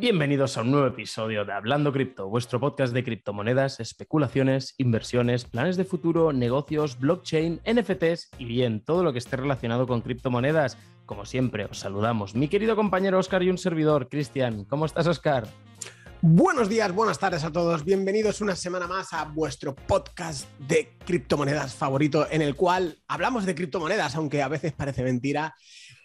Bienvenidos a un nuevo episodio de Hablando Cripto, vuestro podcast de criptomonedas, especulaciones, inversiones, planes de futuro, negocios, blockchain, NFTs y bien, todo lo que esté relacionado con criptomonedas. Como siempre, os saludamos mi querido compañero Oscar y un servidor, Cristian. ¿Cómo estás, Oscar? Buenos días, buenas tardes a todos. Bienvenidos una semana más a vuestro podcast de criptomonedas favorito, en el cual hablamos de criptomonedas, aunque a veces parece mentira.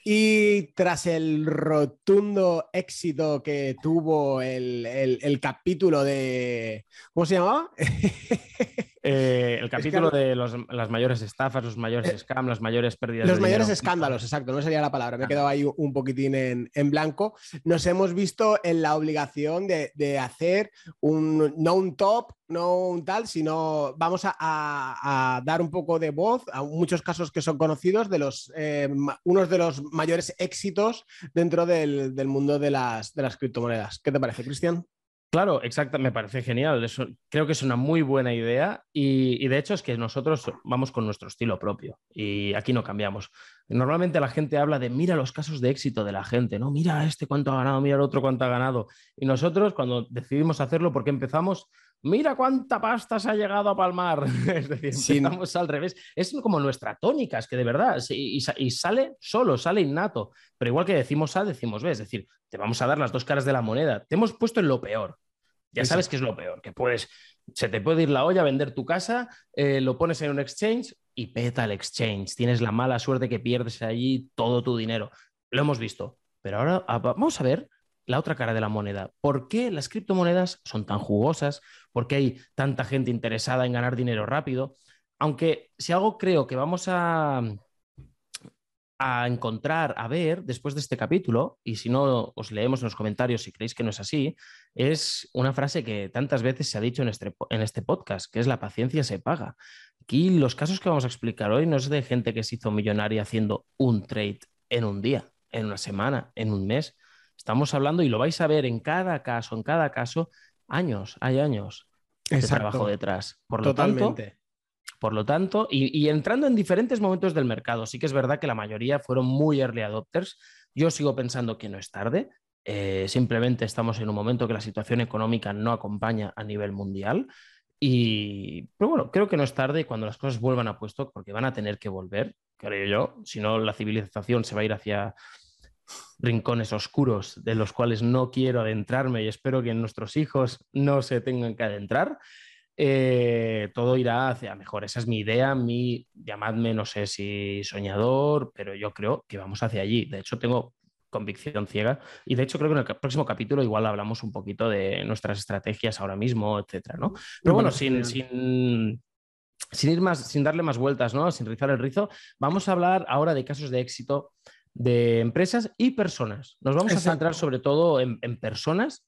Y tras el rotundo éxito que tuvo el, el capítulo de... ¿Cómo se llamaba? Eh, el capítulo de las mayores estafas, los mayores eh, scams, las mayores pérdidas. Los mayores escándalos, exacto, no sería la palabra, me he quedado ahí un poquitín en, blanco. Nos hemos visto en la obligación de, hacer un, no un top, no un tal, sino vamos a, dar un poco de voz a muchos casos que son conocidos de los, eh, unos de los mayores éxitos dentro del, mundo de las, de las criptomonedas. ¿Qué te parece, Cristian? Claro, exacto, me parece genial. creo que es una muy buena idea y, de hecho es que nosotros vamos con nuestro estilo propio y aquí no cambiamos. Normalmente la gente habla de mira los casos de éxito de la gente, ¿no? Mira este cuánto ha ganado, mira el otro cuánto ha ganado. Y nosotros cuando decidimos hacerlo, porque empezamos, mira cuánta pasta se ha llegado a palmar. es decir, empezamos al revés. Es como nuestra tónica, es que de verdad, y, y, sale solo, sale innato. Pero igual que decimos A, decimos B, es decir, te vamos a dar las dos caras de la moneda. Te hemos puesto en lo peor. Ya sabes que es lo peor, que puedes, se te puede ir la olla, vender tu casa, eh, lo pones en un exchange y peta el exchange. Tienes la mala suerte que pierdes allí todo tu dinero. Lo hemos visto. Pero ahora ah, vamos a ver la otra cara de la moneda. ¿Por qué las criptomonedas son tan jugosas? ¿Por qué hay tanta gente interesada en ganar dinero rápido? Aunque si algo creo que vamos a, encontrar, a ver después de este capítulo, y si no os leemos en los comentarios si creéis que no es así, es una frase que tantas veces se ha dicho en este, en este podcast, que es la paciencia se paga. Aquí los casos que vamos a explicar hoy no es de gente que se hizo millonaria haciendo un trade en un día, en una semana, en un mes. Estamos hablando, y lo vais a ver en cada caso, en cada caso, años, hay años de trabajo detrás. Por lo tanto, por lo tanto, y, entrando en diferentes momentos del mercado, sí que es verdad que la mayoría fueron muy early adopters. Yo sigo pensando que no es tarde. Eh, simplemente estamos en un momento que la situación económica no acompaña a nivel mundial. Y, pero bueno, creo que no es tarde cuando las cosas vuelvan a puesto, porque van a tener que volver, creo yo. Si no, la civilización se va a ir hacia rincones oscuros de los cuales no quiero adentrarme y espero que nuestros hijos no se tengan que adentrar. Eh, todo irá hacia mejor. Esa es mi idea, mi, llamadme, no sé si soñador, pero yo creo que vamos hacia allí. De hecho, tengo convicción ciega y de hecho creo que en el próximo capítulo igual hablamos un poquito de nuestras estrategias ahora mismo, etcétera, ¿no? Pero bueno, sin, sin, sin, ir más, sin darle más vueltas, ¿no? Sin rizar el rizo, vamos a hablar ahora de casos de éxito de empresas y personas. Nos vamos a centrar sobre todo en, en personas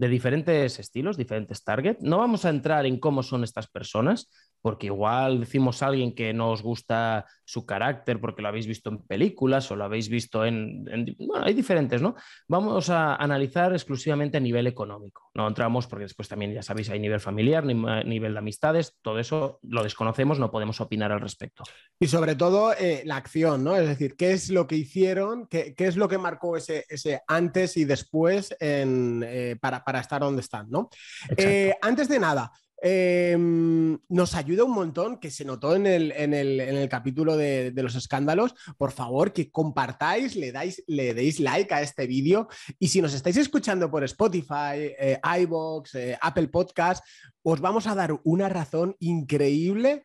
de diferentes estilos, diferentes targets. No vamos a entrar en cómo son estas personas, porque igual decimos a alguien que no os gusta su carácter porque lo habéis visto en películas o lo habéis visto en, Bueno, hay diferentes, ¿no? Vamos a analizar exclusivamente a nivel económico. No entramos porque después también, ya sabéis, hay nivel familiar, nivel de amistades, todo eso lo desconocemos, no podemos opinar al respecto. Y sobre todo eh, la acción, ¿no? Es decir, ¿qué es lo que hicieron? ¿Qué, es lo que marcó ese, antes y después eh, para, estar donde están, ¿no? Eh, antes de nada, Em, nos ayuda un montón, que se notó en el, capítulo de, los escándalos. Por favor, que compartáis, le, dais, le deis like a este vídeo. Y si nos estáis escuchando por Spotify, eh, iBox, eh, Apple Podcast, os vamos a dar una razón increíble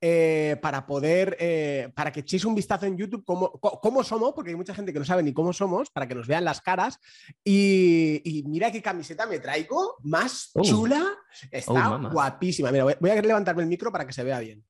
eh, para poder, eh, para que echéis un vistazo en YouTube cómo, cómo, somos, porque hay mucha gente que no sabe ni cómo somos, para que nos vean las caras. Y, mira qué camiseta me traigo, más oh. chula, está oh, guapísima. Mira, voy, a levantarme el micro para que se vea bien.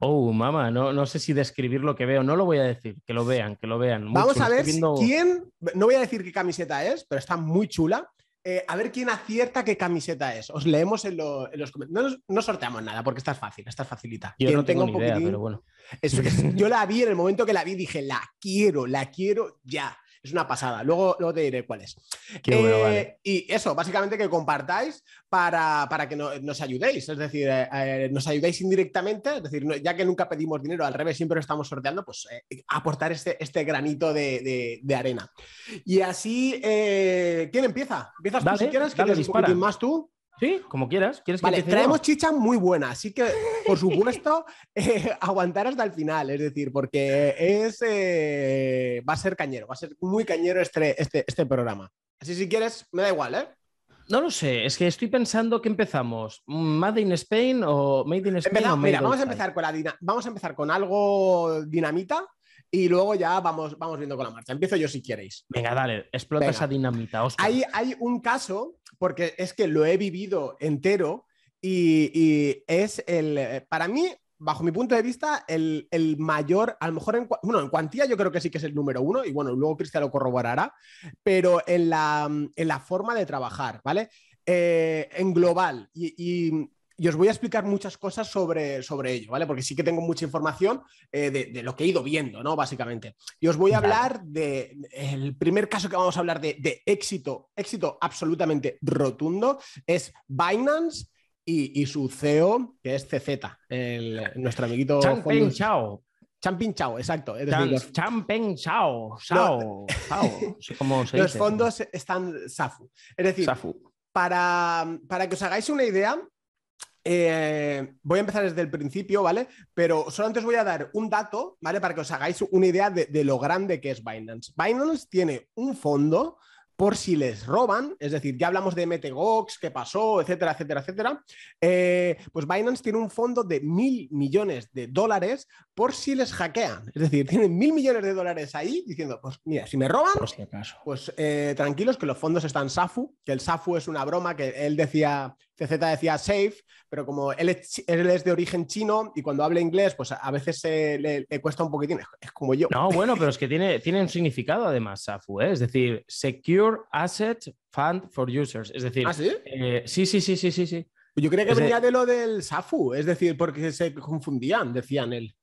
Oh, mamá, no, no sé si describir lo que veo, no lo voy a decir, que lo vean, que lo vean. Vamos a ver quién, no voy a decir qué camiseta es, pero está muy chula. Eh, a ver quién acierta qué camiseta es. Os leemos en, los comentarios. No, sorteamos nada porque esta es fácil, esta es facilita. Yo no tengo ni idea, pero bueno. yo la vi en el momento que la vi, dije, la quiero, la quiero ya. Es una pasada. Luego, luego te diré cuál es. Qué bueno, Eh, vale. Y eso, básicamente que compartáis para, para que no- nos ayudéis. Es decir, eh, eh, nos ayudéis indirectamente. Es decir, no- ya que nunca pedimos dinero, al revés, siempre lo estamos sorteando, pues aportar este, este granito de, de- de arena. Y así, ¿quién empieza? ¿Empiezas tú si quieres? dale, ¿Quieres un poquitín más tú? Sí, como quieras. ¿Quieres que Vale, yo? traemos chicha muy buena, así que por supuesto eh, aguantar hasta el final, es decir, porque es eh, va a ser cañero, va a ser muy cañero este, este, este programa. Así si quieres, me da igual, ¿eh? No lo sé, es que estoy pensando que empezamos. ¿Made in Spain o Made in Spain? Empezamos- o Made mira, vamos a empezar con la vamos a empezar con algo dinamita y luego ya vamos, vamos viendo con la marcha. Empiezo yo si queréis. Venga, dale, explota Venga. esa dinamita, Oscar. Hay, hay un caso, porque es que lo he vivido entero y, y es el, para mí, bajo mi punto de vista, el, el mayor, a lo mejor en, bueno, en cuantía yo creo que sí que es el número uno y bueno, luego Cristian lo corroborará, pero en la, en la forma de trabajar, ¿vale? Eh, en global y... y- y os voy a explicar muchas cosas sobre, sobre ello, ¿vale? Porque sí que tengo mucha información eh, de, de lo que he ido viendo, ¿no? Básicamente. Y os voy a hablar de el primer caso que vamos a hablar de, de éxito, éxito absolutamente rotundo, es Binance y, y su CEO, que es CZ, el- nuestro amiguito Changpeng Chao. Champing Chao, exacto. Changpeng Chao. Chao. Chao. Los fondos están SAFU. Es decir, Safu. para, para que os hagáis una idea, eh, voy a empezar desde el principio, ¿vale? Pero solamente os voy a dar un dato, ¿vale? Para que os hagáis una idea de, de lo grande que es Binance. Binance tiene un fondo por si les roban, es decir, ya hablamos de MTGOX, qué pasó, etcétera, etcétera, etcétera. Eh, pues Binance tiene un fondo de mil millones de dólares por si les hackean. Es decir, tienen mil millones de dólares ahí diciendo, pues mira, si me roban, Por si acaso. pues eh, tranquilos que los fondos están SAFU, que el SAFU es una broma que él decía, CZ decía safe, pero como él es, chi- él es de origen chino y cuando habla inglés, pues a- veces le, le cuesta un poquitín, es, como yo. No, bueno, pero es que tiene, tiene un significado además, Safu, ¿eh? es decir, Secure Asset Fund for Users. Es decir, ¿Ah, sí? eh, sí, sí, sí, sí, sí, sí. Yo creía que Es venía de lo del SAFU, es decir, porque se confundían, decían él.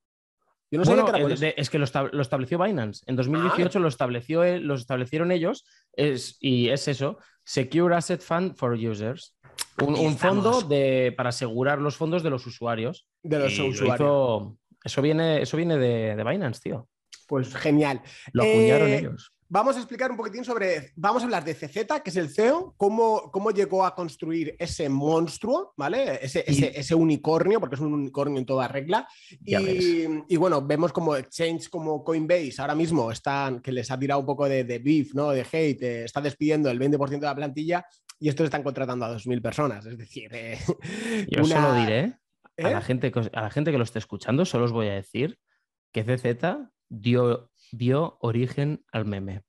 Yo no sabía Bueno, que eso. Ah. de- es que lo, estab- lo estableció Binance. En 2018 lo estableció, los establecieron ellos es, y es eso, Secure Asset Fund for Users. Un, fondo de, para asegurar los fondos de los usuarios. de los Y usuarios. hizo- eso viene, eso viene de, de Binance, tío. Pues genial. Lo Eh, acuñaron ellos. Vamos a explicar un poquitín sobre, vamos a hablar de CZ, que es el CEO, cómo, cómo llegó a construir ese monstruo, ¿vale? Ese, Y- ese, ese unicornio, porque es un unicornio en toda regla. Y, y bueno, vemos como exchange como Coinbase ahora mismo están, que les ha tirado un poco de, de beef, ¿no? De hate, eh, está despidiendo el 20% de la plantilla y estos están contratando a 2.000 personas. Es decir, eh, Yo una- solo diré a, ¿Eh? la gente, que os- a la gente que lo esté escuchando, solo os voy a decir que CZ dio, dio origen al meme.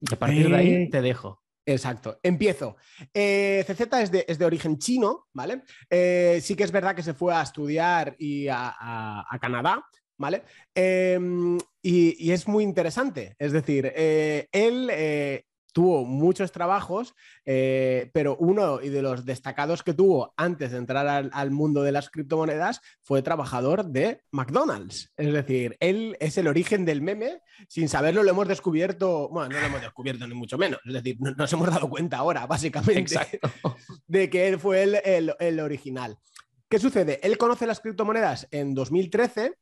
Y a partir de ahí Eh. te dejo. Exacto, empiezo. Eh, CZ es de, es de origen chino, ¿vale? Eh, sí que es verdad que se fue a estudiar y a, a- a Canadá, ¿vale? Eh, y, y es muy interesante. Es decir, él tuvo muchos trabajos, eh, pero uno de los destacados que tuvo antes de entrar al, al mundo de las criptomonedas fue trabajador de McDonald's. Es decir, él es el origen del meme sin saberlo lo hemos descubierto, bueno, no lo hemos descubierto ni mucho menos, es decir, no- nos hemos dado cuenta ahora, básicamente, Exacto. de que él fue el, el- el original. ¿Qué sucede? Él conoce las criptomonedas en 2013,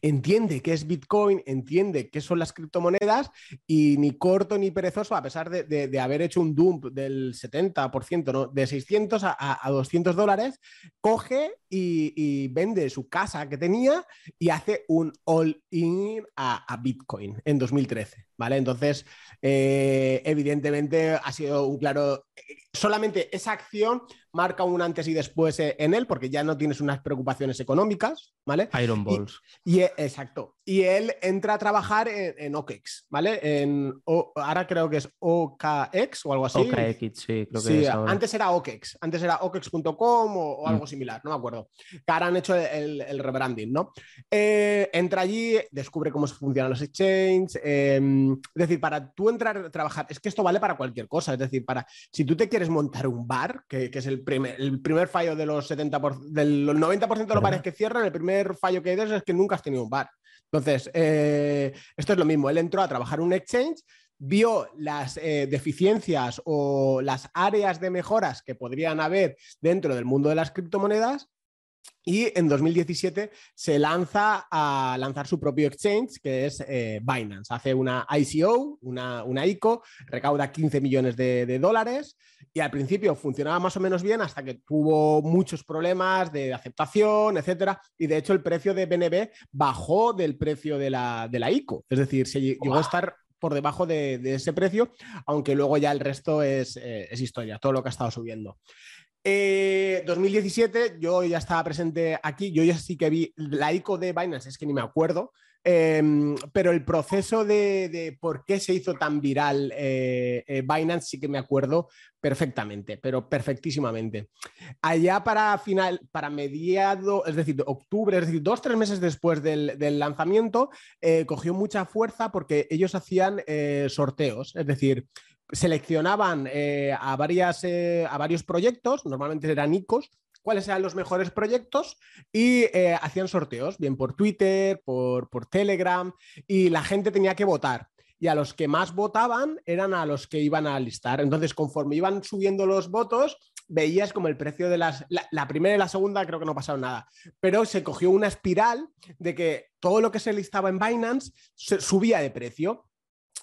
entiende qué es Bitcoin, entiende qué son las criptomonedas y ni corto ni perezoso, a pesar de, de- haber hecho un dump del 70%, ¿no? de 600 a, a- a 200 dólares, coge y, y vende su casa que tenía y hace un all-in a, a Bitcoin en 2013, ¿vale? Entonces, eh, evidentemente ha sido un claro... Solamente esa acción marca un antes y después eh, en él, porque ya no tienes unas preocupaciones económicas, ¿vale? Iron Balls. Y, e- exacto. Y él entra a trabajar en, en OKEx, ¿vale? En, O- ahora creo que es OKX o algo así. OKX, sí, creo que Sí, es ahora. antes era OKEx, antes era OKEx.com o, o algo Mm. similar, no me acuerdo. Que ahora han hecho el, el rebranding, ¿no? Eh, entra allí, descubre cómo funcionan los exchanges. eh, es decir, para tú entrar a trabajar, es que esto vale para cualquier cosa. Es decir, para si tú te quieres montar un bar, que, que es el primer, el primer fallo de los 70%, por- del 90% de los bares que cierran, el primer fallo que hay de eso es que nunca has tenido un bar. Entonces, eh, esto es lo mismo. Él entró a trabajar un exchange vio las eh, deficiencias o las áreas de mejoras que podrían haber dentro del mundo de las criptomonedas y en 2017 se lanza a lanzar su propio exchange, que es eh, Binance. Hace una ICO, una, una, ICO, recauda 15 millones de, dólares y al principio funcionaba más o menos bien hasta que tuvo muchos problemas de aceptación, etcétera. Y de hecho el precio de BNB bajó del precio de la, de la ICO. Es decir, se llegó a estar por debajo de, ese precio, aunque luego ya el resto es, eh, es historia, todo lo que ha estado subiendo. 2017, eh, yo ya estaba presente aquí, yo ya sí que vi la ICO de Binance, es que ni me acuerdo, em, pero el proceso de, por qué se hizo tan viral eh, eh, Binance sí que me acuerdo perfectamente, pero perfectísimamente. Allá para final, para mediado, es decir, octubre, es decir, dos, tres meses después del, del lanzamiento, cogió mucha fuerza porque ellos hacían sorteos, es decir, seleccionaban eh, a, varias, eh, a varios proyectos, normalmente eran ICOs, cuáles eran los mejores proyectos y eh, hacían sorteos, bien por Twitter, por, por Telegram, y la gente tenía que votar y a los que más votaban eran a los que iban a listar. Entonces, conforme iban subiendo los votos, veías como el precio de las... La, primera y la segunda creo que no pasaba nada, pero se cogió una espiral de que todo lo que se listaba en Binance subía de precio.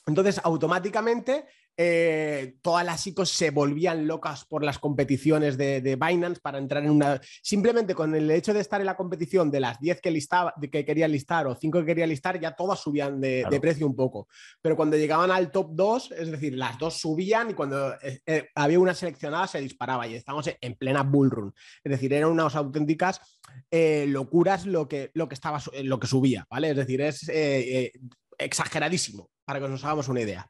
Entonces, automáticamente eh, todas las ICOs se volvían locas por las competiciones de, Binance para entrar en una. Simplemente con el hecho de estar en la competición de las 10 que, listaba, que quería listar o 5 que quería listar, ya todas subían de, precio un poco. Pero cuando llegaban al top 2, es decir, las dos subían y cuando eh, eh, había una seleccionada se disparaba y estamos en plena bull run. Es decir, eran unas auténticas locuras lo que, lo, que estaba, lo que subía, ¿vale? Es decir, es exageradísimo para que nos hagamos una idea.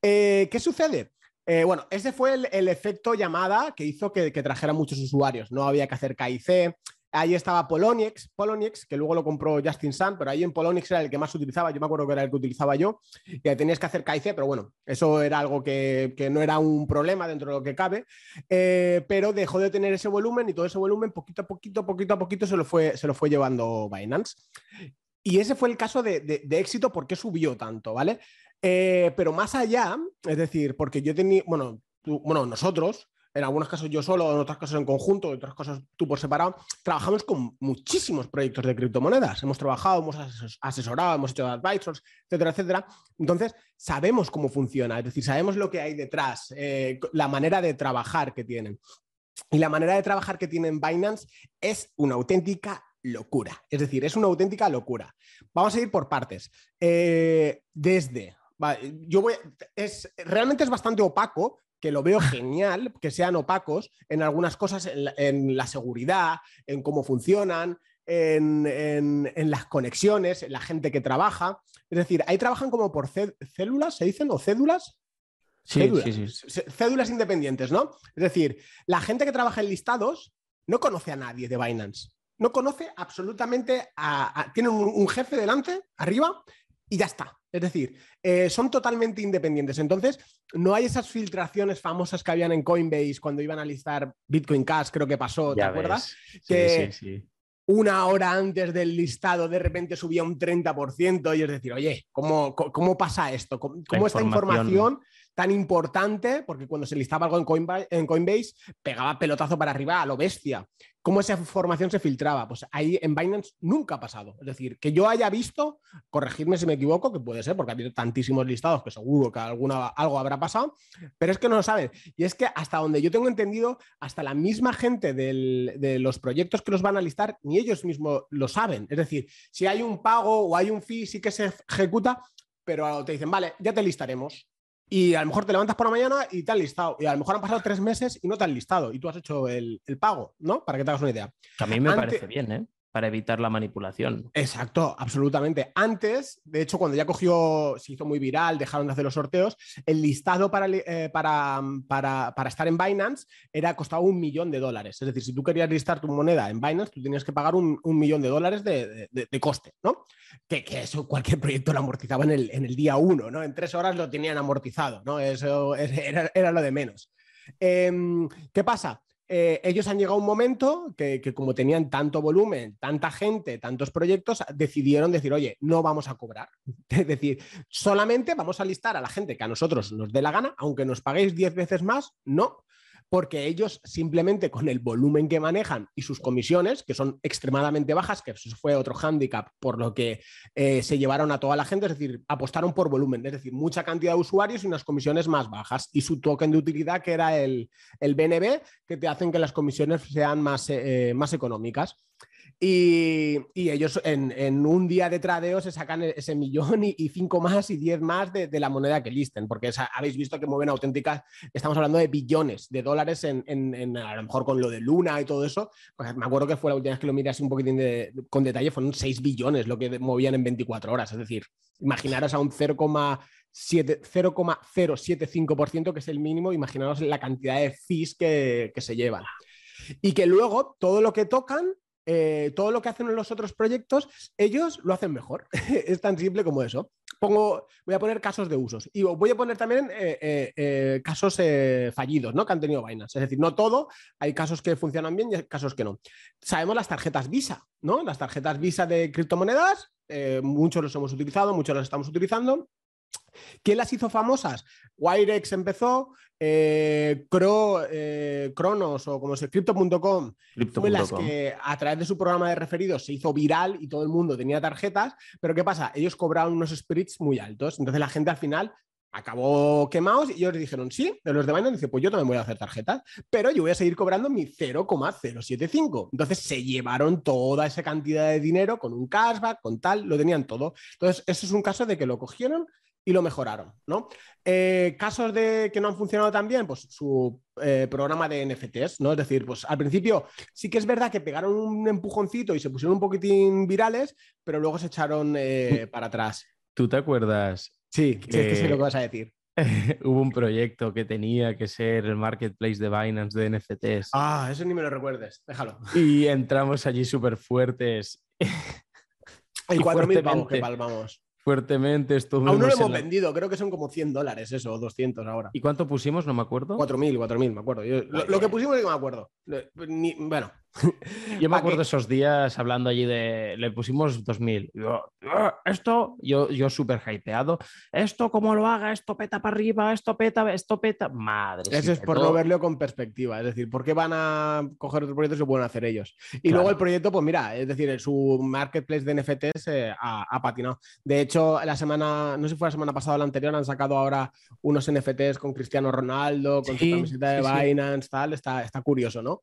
Eh, ¿Qué sucede? Eh, bueno, ese fue el, efecto llamada que hizo que, trajera muchos usuarios. No había que hacer KIC. Ahí estaba Poloniex, Poloniex, que luego lo compró Justin Sun, pero ahí en Poloniex era el que más utilizaba. Yo me acuerdo que era el que utilizaba yo. Y tenías que hacer KIC, pero bueno, eso era algo que, no era un problema dentro de lo que cabe. Eh, pero dejó de tener ese volumen y todo ese volumen, poquito a poquito, poquito a poquito, se lo fue, se lo fue llevando Binance. Y ese fue el caso de, éxito, ¿por qué subió tanto? ¿Vale? Eh, pero más allá, es decir, porque yo tenía, bueno, bueno, nosotros, en algunos casos yo solo, en otros casos en conjunto, en otros casos tú por separado, trabajamos con muchísimos proyectos de criptomonedas. Hemos trabajado, hemos asesorado, hemos hecho advisors, etcétera, etcétera. Entonces, sabemos cómo funciona, es decir, sabemos lo que hay detrás, eh, la manera de trabajar que tienen. Y la manera de trabajar que tienen Binance es una auténtica locura. Es decir, es una auténtica locura. Vamos a ir por partes. Eh, desde, yo voy, es, realmente es bastante opaco, que lo veo genial, que sean opacos en algunas cosas, en la, seguridad, en cómo funcionan, en, las conexiones, en la gente que trabaja. Es decir, ahí trabajan como por células, ¿se dicen? ¿O cédulas? Sí, cédulas, sí, sí. cédulas independientes, ¿no? Es decir, la gente que trabaja en listados no conoce a nadie de Binance no conoce absolutamente a... tienen un, jefe delante, arriba, y ya está. Es decir, eh, son totalmente independientes. Entonces, no hay esas filtraciones famosas que habían en Coinbase cuando iban a listar Bitcoin Cash, creo que pasó, ¿te acuerdas? que una hora antes del listado de repente subía un 30% y es decir, oye, ¿cómo, cómo pasa esto? ¿Cómo, esta información tan importante, porque cuando se listaba algo en Coinbase, pegaba pelotazo para arriba a lo bestia. ¿Cómo esa información se filtraba? Pues ahí en Binance nunca ha pasado. Es decir, que yo haya visto, corregirme si me equivoco, que puede ser, porque ha habido tantísimos listados que seguro que alguna, algo habrá pasado, pero es que no lo saben. Y es que hasta donde yo tengo entendido, hasta la misma gente de los proyectos que los van a listar, ni ellos mismos lo saben. Es decir, si hay un pago o hay un fee, sí que se ejecuta, pero te dicen, vale, ya te listaremos y a lo mejor te levantas por la mañana y te han listado. Y a lo mejor han pasado tres meses y no te han listado y tú has hecho el, pago, ¿no? Para que te hagas una idea. A mí me parece bien, ¿eh? Para evitar la manipulación. Exacto, absolutamente. Antes, de hecho, cuando ya cogió, se hizo muy viral, dejaron de hacer los sorteos, el listado para, eh, para, para, estar en Binance era costaba un millón de dólares. Es decir, si tú querías listar tu moneda en Binance, tú tenías que pagar un, millón de dólares de, coste, ¿no? Que, eso cualquier proyecto lo amortizaba en el, en el día uno, ¿no? En tres horas lo tenían amortizado, ¿no? Eso era, era lo de menos. Em, ¿Qué pasa? Eh, ellos han llegado a un momento que, como tenían tanto volumen, tanta gente, tantos proyectos, decidieron decir, oye, no vamos a cobrar. Es decir, solamente vamos a listar a la gente que a nosotros nos dé la gana, aunque nos paguéis 10 veces más, no porque ellos simplemente con el volumen que manejan y sus comisiones, que son extremadamente bajas, que eso fue otro hándicap por lo que eh, se llevaron a toda la gente, es decir, apostaron por volumen, es decir, mucha cantidad de usuarios y unas comisiones más bajas, y su token de utilidad que era el, el BNB, que te hacen que las comisiones sean más, eh, más económicas. Y, ellos en, un día de tradeo se sacan e-, ese millón y, cinco más y diez más de, la moneda que listen, porque habéis visto que mueven auténticas, estamos hablando de billones de dólares en, a lo mejor con lo de Luna y todo eso. Pues me acuerdo que fue la última vez que lo miré así un poquitín con detalle, fueron 6 billones lo que movían en 24 horas. Es decir, imaginaros a un 0,075%, que es el mínimo, imaginaros la cantidad de fees que, que se llevan. Y que luego todo lo que tocan eh, todo lo que hacen en los otros proyectos, ellos lo hacen mejor. es tan simple como eso. Pongo, voy a poner casos de usos y voy a poner también eh, eh, casos fallidos ¿no? que han tenido Binance. Es decir, no todo, hay casos que funcionan bien y hay casos que no. Sabemos las tarjetas Visa, ¿no? Las tarjetas Visa de criptomonedas, muchos los hemos utilizado, muchos los estamos utilizando. ¿Quién las hizo famosas? Wirex empezó, eh, eh, Cronos o como se Crypto.com fue las que a través de su programa de referidos se hizo viral y todo el mundo tenía tarjetas, pero ¿qué pasa? Ellos cobraban unos splits muy altos, entonces la gente al final acabó quemados y ellos dijeron sí, de los de Binance dice pues yo también voy a hacer tarjetas, pero yo voy a seguir cobrando mi 0,075. Entonces se llevaron toda esa cantidad de dinero con un cashback, con tal, lo tenían todo. Entonces eso es un caso de que lo cogieron y lo mejoraron, ¿no? Eh, casos de que no han funcionado tan bien, pues su eh, programa de NFTs, ¿no? Es decir, pues al principio sí que es verdad que pegaron un empujoncito y se pusieron un poquitín virales, pero luego se echaron eh, para atrás. ¿Tú te acuerdas? Sí, que... sí, es que sé lo que vas a decir. Hubo un proyecto que tenía que ser el marketplace de Binance de NFTs. Ah, eso ni me lo recuerdes, déjalo. Y entramos allí súper fuertes. Hay 4.000 pavos que palmamos fuertemente. Aún no lo hemos vendido, creo que son como 100 dólares eso, o 200 ahora. ¿Y cuánto pusimos? No me acuerdo. 4.000, 4.000, me acuerdo. lo, que pusimos es que me acuerdo. bueno, Yo me acuerdo esos días hablando allí de. Le pusimos 2000. Yo, ah, esto, yo, yo súper hypeado. Esto, como lo haga, esto peta para arriba, esto peta, esto peta. Madre. Eso es por no verlo con perspectiva. Es decir, ¿por qué van a coger otro proyecto si lo pueden hacer ellos? Y luego el proyecto, pues mira, es decir, su marketplace de NFTs eh, ha, patinado. De hecho, la semana, no sé si fue la semana pasada o la anterior, han sacado ahora unos NFTs con Cristiano Ronaldo, con su camiseta de Binance, tal. Está, está curioso, ¿no?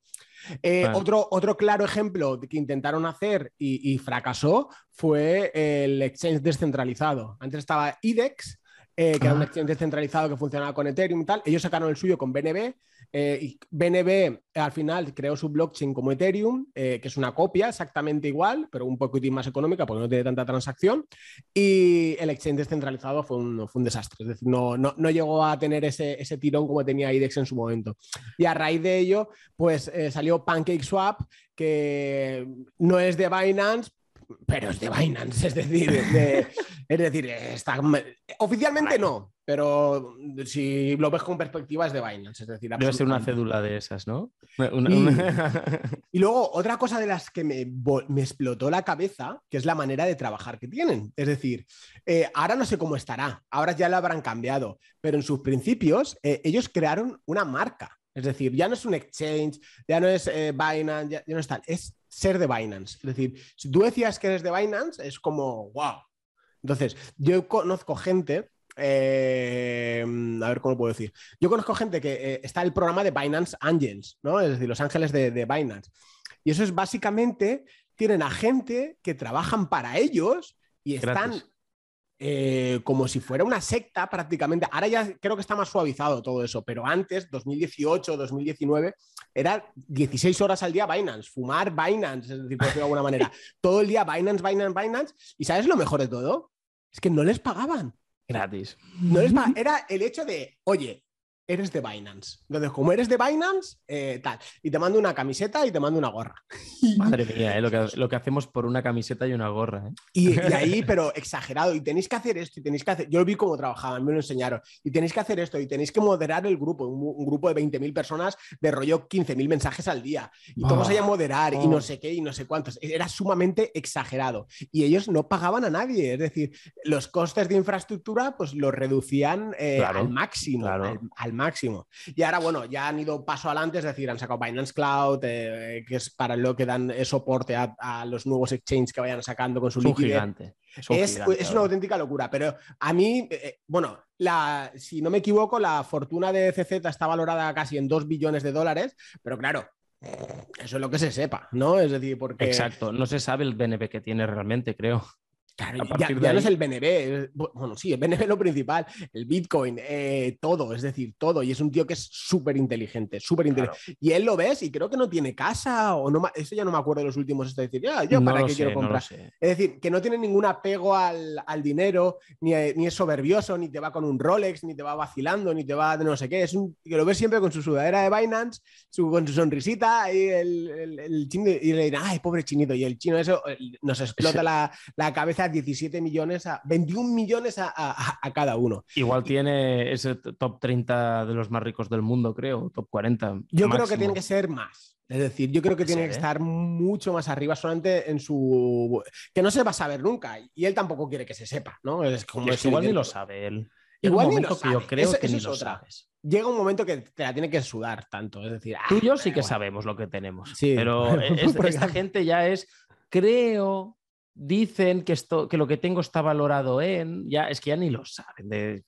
Eh, otro, otro claro ejemplo que intentaron hacer y, fracasó fue el exchange descentralizado. Antes estaba IDEX, eh, que era un exchange descentralizado que funcionaba con Ethereum y tal. Ellos sacaron el suyo con BNB eh, y BNB al final creó su blockchain como Ethereum, eh, que es una copia exactamente igual, pero un poquitín más económica porque no tiene tanta transacción. Y el exchange descentralizado fue un, fue un desastre, es decir, no, no, no llegó a tener ese, ese, tirón como tenía IDEX en su momento. Y a raíz de ello, pues eh, salió PancakeSwap, que no es de Binance, pero es de Binance, es decir, es decir, está, oficialmente no, pero si lo ves con perspectiva es de Binance, es decir, debe ser una cédula de esas, ¿no? Y, luego otra cosa de las que me, explotó la cabeza, que es la manera de trabajar que tienen, es decir, eh, ahora no sé cómo estará, ahora ya lo habrán cambiado, pero en sus principios eh, ellos crearon una marca. Es decir, ya no es un exchange, ya no es eh, Binance, ya, no es tal, es ser de Binance. Es decir, si tú decías que eres de Binance, es como, wow. Entonces, yo conozco gente, eh, a ver cómo puedo decir, yo conozco gente que eh, está el programa de Binance Angels, ¿no? Es decir, los ángeles de, Binance. Y eso es básicamente, tienen a gente que trabajan para ellos y están eh, como si fuera una secta prácticamente. Ahora ya creo que está más suavizado todo eso, pero antes, 2018, 2019, era 16 horas al día Binance, fumar Binance, es decir, por decirlo de alguna manera. Todo el día Binance, Binance, Binance. ¿Y sabes lo mejor de todo? Es que no les pagaban. Gratis. No les Era el hecho de, oye, eres de Binance. Entonces, como eres de Binance, eh, tal. Y te mando una camiseta y te mando una gorra. Madre mía, eh, lo, que, lo, que, hacemos por una camiseta y una gorra. Eh. Y, ahí, pero exagerado. Y tenéis que hacer esto y tenéis que hacer. Yo lo vi cómo trabajaban, me lo enseñaron. Y tenéis que hacer esto y tenéis que moderar el grupo. Un, grupo de 20.000 personas de rollo 15.000 mensajes al día. Y todos allá a moderar y no sé qué y no sé cuántos. Era sumamente exagerado. Y ellos no pagaban a nadie. Es decir, los costes de infraestructura, pues los reducían al máximo. al máximo. Y ahora, bueno, ya han ido paso adelante, es decir, han sacado Binance Cloud, eh, que es para lo que dan soporte a, los nuevos exchanges que vayan sacando con su es Gigante. Es, es, una auténtica locura, pero a mí, eh, bueno, la, si no me equivoco, la fortuna de CZ está valorada casi en 2 billones de dólares, pero claro, eso es lo que se sepa, ¿no? Es decir, porque... Exacto, no se sabe el BNB que tiene realmente, creo. Claro, ya, no es el BNB, bueno, sí, el BNB es lo principal, el Bitcoin, eh, todo, es decir, todo. Y es un tío que es súper inteligente, súper inteligente. Y él lo ves y creo que no tiene casa o no, eso ya no me acuerdo de los últimos, es decir, ya, yo para qué quiero comprar. es decir, que no tiene ningún apego al, dinero, ni, ni, es soberbioso, ni te va con un Rolex, ni te va vacilando, ni te va de no sé qué. Es un que lo ves siempre con su sudadera de Binance, su, con su sonrisita y el, el, chino, y le dirán, ay, pobre chinito. Y el chino eso nos explota la, la cabeza 17 millones a 21 millones a, cada uno. Igual tiene ese top 30 de los más ricos del mundo, creo, top 40. Yo creo que tiene que ser más. Es decir, yo creo que tiene que ¿eh? estar mucho más arriba, solamente en su. que no se va a saber nunca. Y él tampoco quiere que se sepa, ¿no? Es como igual ni lo sabe él. Igual ni lo sabe. yo creo que ni lo sabes. Llega un momento que te la tiene que sudar tanto. Es decir, tú y yo ah, sí que sabemos lo que tenemos. Sí. Pero esta gente ya es. Creo dicen que, esto, que lo que tengo está valorado en, ya es que ya ni lo saben, de,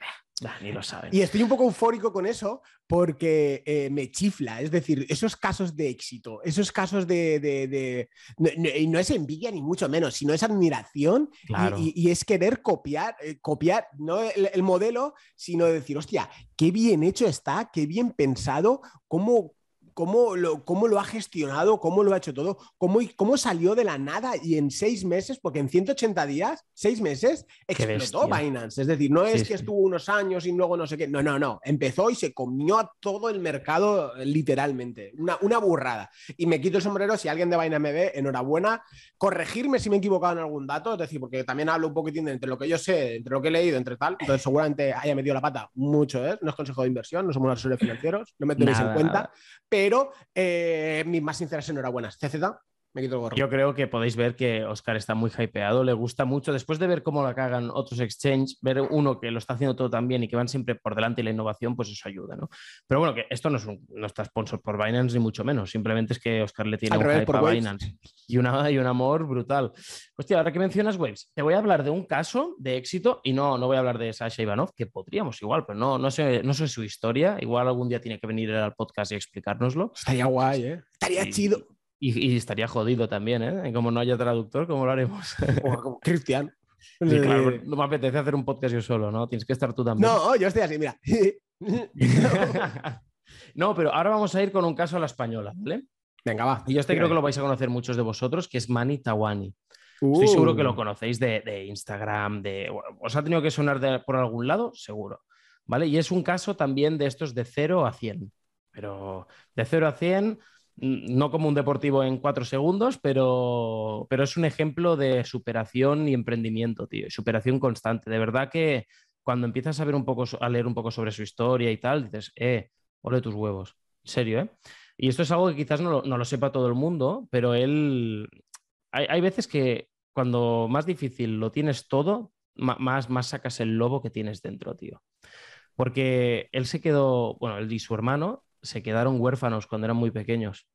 ni lo saben. Y estoy un poco eufórico con eso porque eh, me chifla, es decir, esos casos de éxito, esos casos de... de, no, es envidia ni mucho menos, sino es admiración y, es querer copiar, eh, copiar no el, modelo, sino decir, hostia, qué bien hecho está, qué bien pensado, cómo, cómo lo, cómo lo ha gestionado, cómo lo ha hecho todo, cómo, cómo salió de la nada y en seis meses, porque en 180 días, seis meses, explotó Binance. Es decir, no es que estuvo unos años y luego no sé qué. No, no, no. Empezó y se comió a todo el mercado literalmente. Una, una burrada. Y me quito el sombrero si alguien de Binance me ve, enhorabuena. Corregirme si me he equivocado en algún dato, es decir, porque también hablo un poquitín entre lo que yo sé, entre lo que he leído, entre tal. Entonces, seguramente haya metido la pata mucho, ¿eh? No es consejo de inversión, no somos asesores financieros, no me tenéis en cuenta. Pero pero eh, mis más sinceras enhorabuenas. CZ, me quito el gorro. Yo creo que podéis ver que Oscar está muy hypeado, le gusta mucho. Después de ver cómo la cagan otros exchange, ver uno que lo está haciendo todo tan bien y que van siempre por delante y la innovación, pues eso ayuda, ¿no? Pero bueno, que esto no, es un, no está sponsor por Binance ni mucho menos, simplemente es que Oscar le tiene un hype a Binance y, una, y un amor brutal. Hostia, ahora que mencionas Waves, te voy a hablar de un caso de éxito y no, no voy a hablar de Sasha Ivanov, que podríamos igual, pero no, no, sé, no sé su historia. Igual algún día tiene que venir al podcast y explicárnoslo. Estaría guay, ¿eh? Estaría chido. Y, estaría jodido también, ¿eh? Como no haya traductor, ¿cómo lo haremos? como Cristian. claro, no me apetece hacer un podcast yo solo, ¿no? Tienes que estar tú también. No, yo estoy así, mira. no, pero ahora vamos a ir con un caso a la española, ¿vale? Venga, va. Y yo este creo que lo vais a conocer muchos de vosotros, que es Mani Tawani. Estoy seguro que lo uh. conocéis de, Instagram, de... ¿Os ha tenido que sonar por algún lado? Seguro. ¿Vale? Y es un caso también de estos de 0 a 100. Pero de 0 a 100 no como un deportivo en cuatro segundos, pero, pero es un ejemplo de superación y emprendimiento, tío, y superación constante. De verdad que cuando empiezas a ver un poco, a leer un poco sobre su historia y tal, dices, eh, ole tus huevos. En serio, ¿eh? Y esto es algo que quizás no lo, sepa todo el mundo, pero él. Hay, veces que cuando más difícil lo tienes todo, más, más sacas el lobo que tienes dentro, tío. Porque él se quedó, bueno, él y su hermano se quedaron huérfanos cuando eran muy pequeños.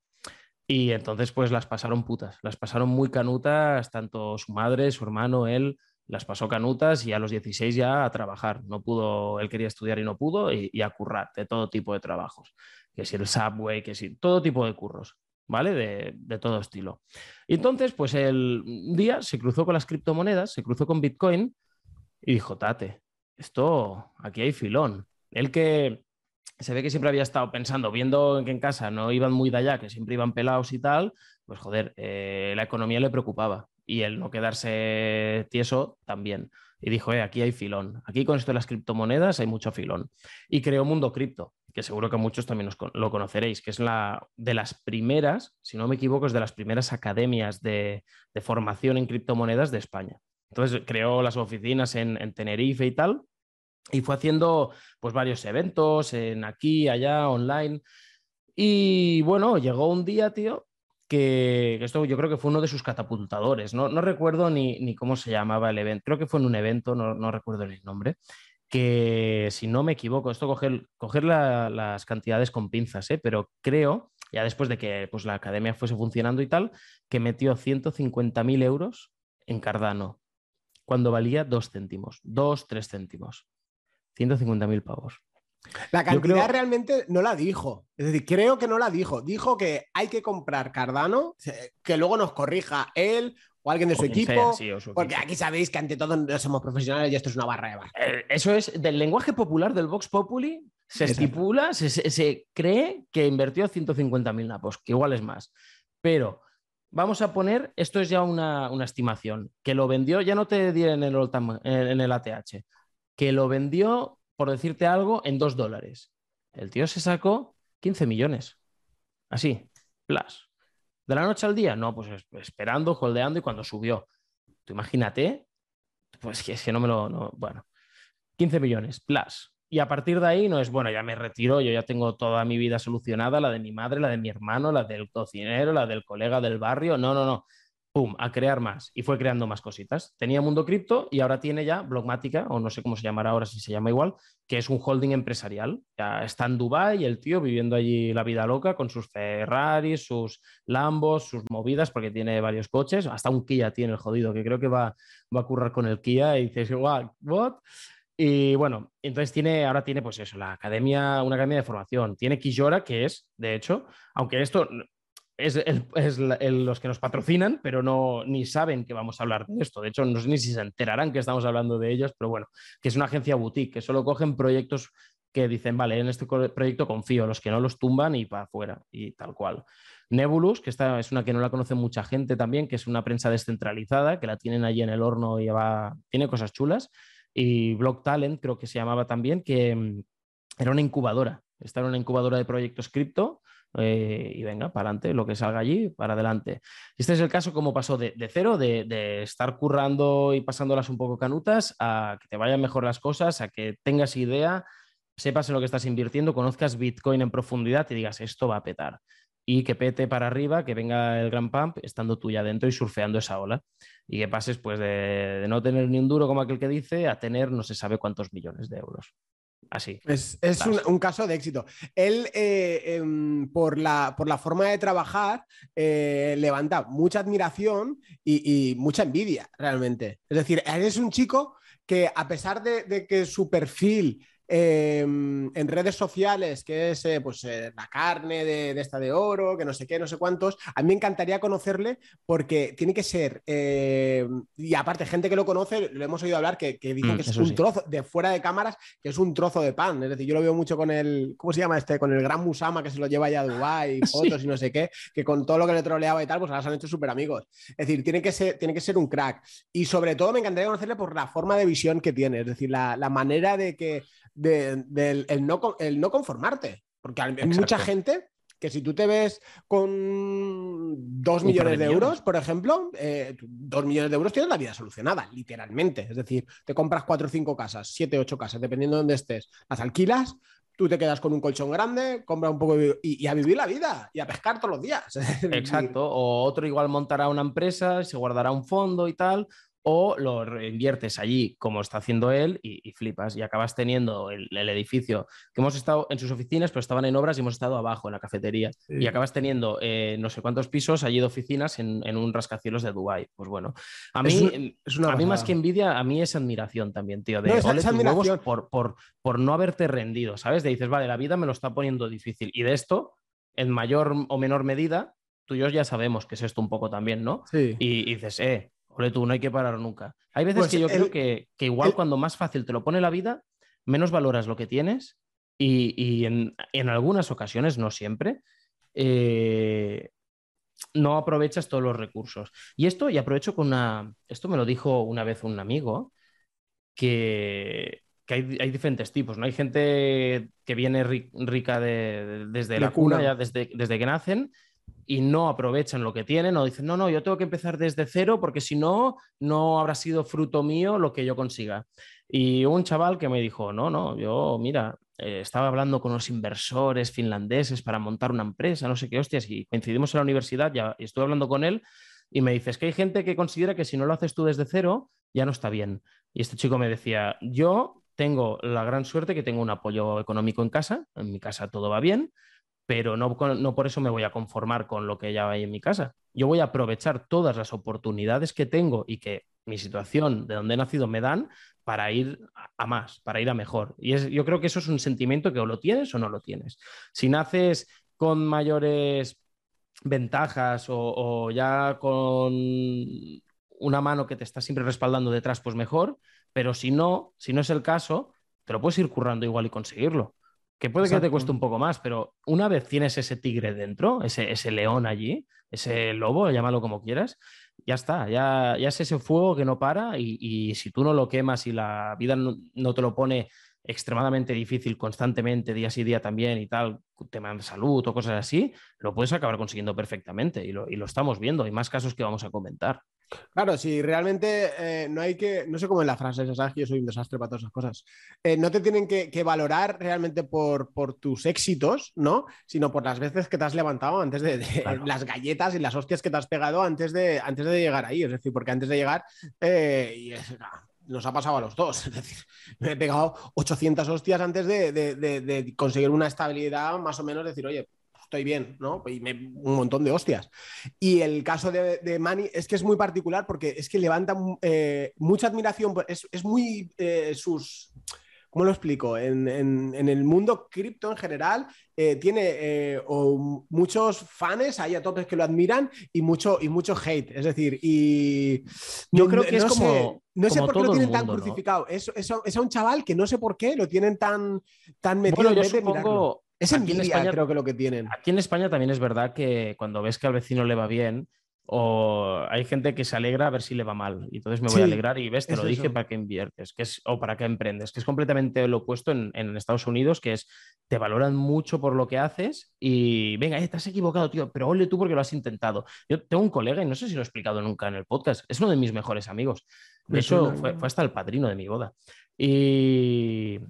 Y entonces pues las pasaron putas, las pasaron muy canutas, tanto su madre, su hermano, él, las pasó canutas y a los 16 ya a trabajar. No pudo, él quería estudiar y no pudo y, a currar de todo tipo de trabajos. Que si el subway, que si todo tipo de curros, ¿vale? De, de todo estilo. Y entonces pues el día se cruzó con las criptomonedas, se cruzó con Bitcoin y dijo, tate, esto, aquí hay filón. Él que se ve que siempre había estado pensando, viendo que en casa no iban muy de allá, que siempre iban pelados y tal, pues joder, eh, la economía le preocupaba y el no quedarse tieso también. Y dijo, eh, aquí hay filón, aquí con esto de las criptomonedas hay mucho filón. Y creó Mundo Cripto. que seguro que muchos también lo conoceréis, que es la de las primeras, si no me equivoco, es de las primeras academias de, formación en criptomonedas de España. Entonces creó las oficinas en, en, Tenerife y tal, y fue haciendo pues varios eventos en aquí, allá, online. Y bueno, llegó un día, tío, que, esto yo creo que fue uno de sus catapultadores. No, recuerdo ni, cómo se llamaba el evento. Creo que fue en un evento, no, recuerdo el nombre. Que si no me equivoco, esto coger, coger las cantidades con pinzas, ¿eh? pero creo, ya después de que pues, la academia fuese funcionando y tal, que metió 150.000 euros en Cardano, cuando valía 2 céntimos, 2, 3 céntimos. 150.000 pavos. La cantidad realmente no la dijo. Es decir, creo que no la dijo. Dijo que hay que comprar Cardano, que luego nos corrija él o alguien de su equipo. porque aquí sabéis que ante todo no somos profesionales y esto es una barra de bar. Eh, eso es del lenguaje popular del Vox Populi. Se estipula, se, cree que invirtió 150.000 napos, que igual es más. Pero vamos a poner, esto es ya una, estimación, que lo vendió, ya no te diré en el, en el ATH, que lo vendió por decirte algo, en dos dólares. El tío se sacó 15 millones. Así, plus. ¿De la noche al día? No, pues esperando, holdeando y cuando subió. Tú imagínate, pues que es que no me lo. bueno, 15 millones, plus. Y a partir de ahí no es, bueno, ya me retiro, yo ya tengo toda mi vida solucionada, la de mi madre, la de mi hermano, la del cocinero, la del colega del barrio. No, no, no pum, a crear más. Y fue creando más cositas. Tenía Mundo Cripto y ahora tiene ya Blogmática, o no sé cómo se llamará ahora, si se llama igual, que es un holding empresarial. Ya está en Dubái el tío viviendo allí la vida loca con sus Ferraris, sus Lambos, sus movidas, porque tiene varios coches. Hasta un Kia tiene el jodido, que creo que va, va a currar con el Kia y dices, what? what? Y bueno, entonces tiene, ahora tiene pues eso, la academia, una academia de formación. Tiene Kijora, que es, de hecho, aunque esto es, los que nos patrocinan, pero no ni saben que vamos a hablar de esto. De hecho, no sé ni si se enterarán que estamos hablando de ellos, pero bueno, que es una agencia boutique, que solo cogen proyectos que dicen, vale, en este proyecto confío, los que no los tumban y para afuera, y tal cual. Nebulus, que esta es una que no la conoce mucha gente también, que es una prensa descentralizada, que la tienen allí en el horno y va, tiene cosas chulas. Y Block Talent, creo que se llamaba también, que mm, era una incubadora. Esta era una incubadora de proyectos cripto eh, y venga, para adelante, lo que salga allí, para adelante. Este es el caso como pasó de, cero, de, estar currando y pasándolas un poco canutas, a que te vayan mejor las cosas, a que tengas idea, sepas en lo que estás invirtiendo, conozcas Bitcoin en profundidad y digas, esto va a petar. Y que pete para arriba, que venga el gran pump estando tú ya dentro y surfeando esa ola. Y que pases pues de no tener ni un duro como aquel que dice a tener no se sabe cuántos millones de euros. Así. Es, un, caso de éxito. Él, eh, em, por, la, por, la, forma de trabajar, eh, levanta mucha admiración y, mucha envidia, realmente. Es decir, él es un chico que a pesar de que su perfil Em, en redes sociales, que es eh, pues, eh, la carne de, esta de oro, que no sé qué, no sé cuántos. A mí me encantaría conocerle porque tiene que ser, eh, y aparte, gente que lo conoce, lo hemos oído hablar, que, que dicen mm, que es un trozo, de fuera de cámaras, que es un trozo de pan. Es decir, yo lo veo mucho con el, ¿cómo se llama este? Con el gran Musama que se lo lleva ya a Dubái, fotos y no sé qué, que con todo lo que le troleaba y tal, pues ahora se han hecho súper amigos. Es decir, tiene que, ser, tiene que ser un crack. Y sobre todo me encantaría conocerle por la forma de visión que tiene, es decir, la, la manera de que del el no, el no conformarte. Porque hay mucha gente que si tú te ves con dos millones de euros, por ejemplo, eh, dos millones de euros tienes la vida solucionada, literalmente. Es decir, te compras cuatro o cinco casas, siete, ocho casas, dependiendo de dónde estés, las alquilas, tú te quedas con un colchón grande, compras un poco y, y, a vivir la vida y a pescar todos los días. Exacto. O otro igual montará una empresa, se guardará un fondo y tal, o lo reinviertes allí como está haciendo él y, flipas y acabas teniendo el, edificio que hemos estado en sus oficinas, pero estaban en obras y hemos estado abajo en la cafetería y acabas teniendo eh, no sé cuántos pisos allí de oficinas en, un rascacielos de Dubai. Pues bueno, a mí, es, a mí más que envidia, a mí es admiración también, tío, de no, por, por, por no haberte rendido, ¿sabes? De dices, vale, la vida me lo está poniendo difícil y de esto, en mayor o menor medida, tú y yo ya sabemos que es esto un poco también, ¿no? Sí. Y, y dices, eh, Ole tú, no hay que parar nunca. Hay veces pues que yo creo que, igual cuando más fácil te lo pone la vida, menos valoras lo que tienes y, en, algunas ocasiones, no siempre, eh, no aprovechas todos los recursos. Y esto, y aprovecho con una, esto me lo dijo una vez un amigo, que, que hay, diferentes tipos, ¿no? Hay gente que viene rica desde la, cuna, ya desde, desde que nacen, y no aprovechan lo que tienen o dicen, no, no, yo tengo que empezar desde cero porque si no, no habrá sido fruto mío lo que yo consiga. Y un chaval que me dijo, no, no, yo, mira, eh, estaba hablando con los inversores finlandeses para montar una empresa, no sé qué hostias, y coincidimos en la universidad, ya y estuve hablando con él y me dice, es que hay gente que considera que si no lo haces tú desde cero, ya no está bien. Y este chico me decía, yo tengo la gran suerte que tengo un apoyo económico en casa, en mi casa todo va bien, pero no, no, por eso me voy a conformar con lo que ya hay en mi casa. Yo voy a aprovechar todas las oportunidades que tengo y que mi situación de donde he nacido me dan para ir a más, para ir a mejor. Y es, yo creo que eso es un sentimiento que o lo tienes o no lo tienes. Si naces con mayores ventajas o, ya con una mano que te está siempre respaldando detrás, pues mejor. Pero si no, si no es el caso, te lo puedes ir currando igual y conseguirlo. Que puede que te cueste un poco más, pero una vez tienes ese tigre dentro, ese, ese león allí, ese lobo, llámalo como quieras, ya está, ya, ya es ese fuego que no para y, si tú no lo quemas y la vida no, te lo pone extremadamente difícil constantemente, día sí día también y tal, tema de salud o cosas así, lo puedes acabar consiguiendo perfectamente y lo, y lo estamos viendo. Hay más casos que vamos a comentar. Claro, si realmente eh, no hay que, no sé cómo es la frase, sabes que yo soy un desastre para todas esas cosas. Eh, no te tienen que, valorar realmente por, por, tus éxitos, ¿no? Sino por las veces que te has levantado antes de, las galletas y las hostias que te has pegado antes de, antes de llegar ahí. Es decir, porque antes de llegar, eh, nos ha pasado a los dos. Es decir, me he pegado 800 hostias antes de, de conseguir una estabilidad más o menos, decir, oye, estoy bien, ¿no? Y un montón de hostias. Y el caso de, de Manny es que es muy particular porque es que levanta eh, mucha admiración, es, es muy eh, sus... ¿Cómo lo explico? En, en, el mundo cripto en general, eh, tiene muchos fans ahí a topes que lo admiran y mucho, y mucho hate. Es decir, y. Yo creo que es como. no sé por qué lo tienen tan crucificado. Es, es, a un chaval que no sé por qué lo tienen tan, tan metido bueno, yo supongo, es aquí en España, creo que lo que tienen. Aquí en España también es verdad que cuando ves que al vecino le va bien, o hay gente que se alegra a ver si le va mal. Y entonces me voy a alegrar y ves, te lo dije, para qué inviertes, que es, o para qué emprendes, que es completamente lo opuesto en, Estados Unidos, que es te valoran mucho por lo que haces y venga, eh, te has equivocado, tío, pero ole tú porque lo has intentado. Yo tengo un colega, y no sé si lo he explicado nunca en el podcast, es uno de mis mejores amigos. De hecho, fue, fue, hasta el padrino de mi boda. Y,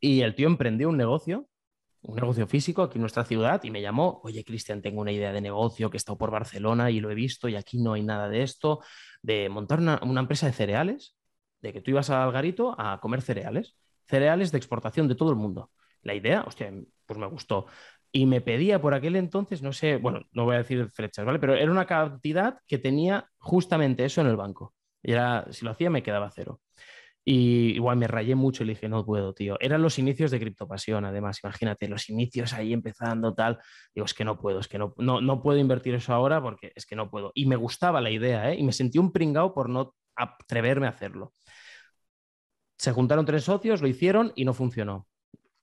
y el tío emprendió un negocio un negocio físico aquí en nuestra ciudad y me llamó, oye Cristian, tengo una idea de negocio que he estado por Barcelona y lo he visto y aquí no hay nada de esto, de montar una, empresa de cereales, de que tú ibas al garito a comer cereales, cereales de exportación de todo el mundo. La idea, hostia, pues me gustó. Y me pedía por aquel entonces, no sé, bueno, no voy a decir flechas, ¿vale? Pero era una cantidad que tenía justamente eso en el banco. Y era, si lo hacía me quedaba cero. Y igual me rayé mucho y le dije, no puedo, tío. Eran los inicios de Criptopasión, además, imagínate, los inicios ahí empezando, tal. Digo, es que no puedo, es que no, no, no puedo invertir eso ahora porque es que no puedo. Y me gustaba la idea, ¿eh? Y me sentí un pringao por no atreverme a hacerlo. Se juntaron tres socios, lo hicieron y no funcionó.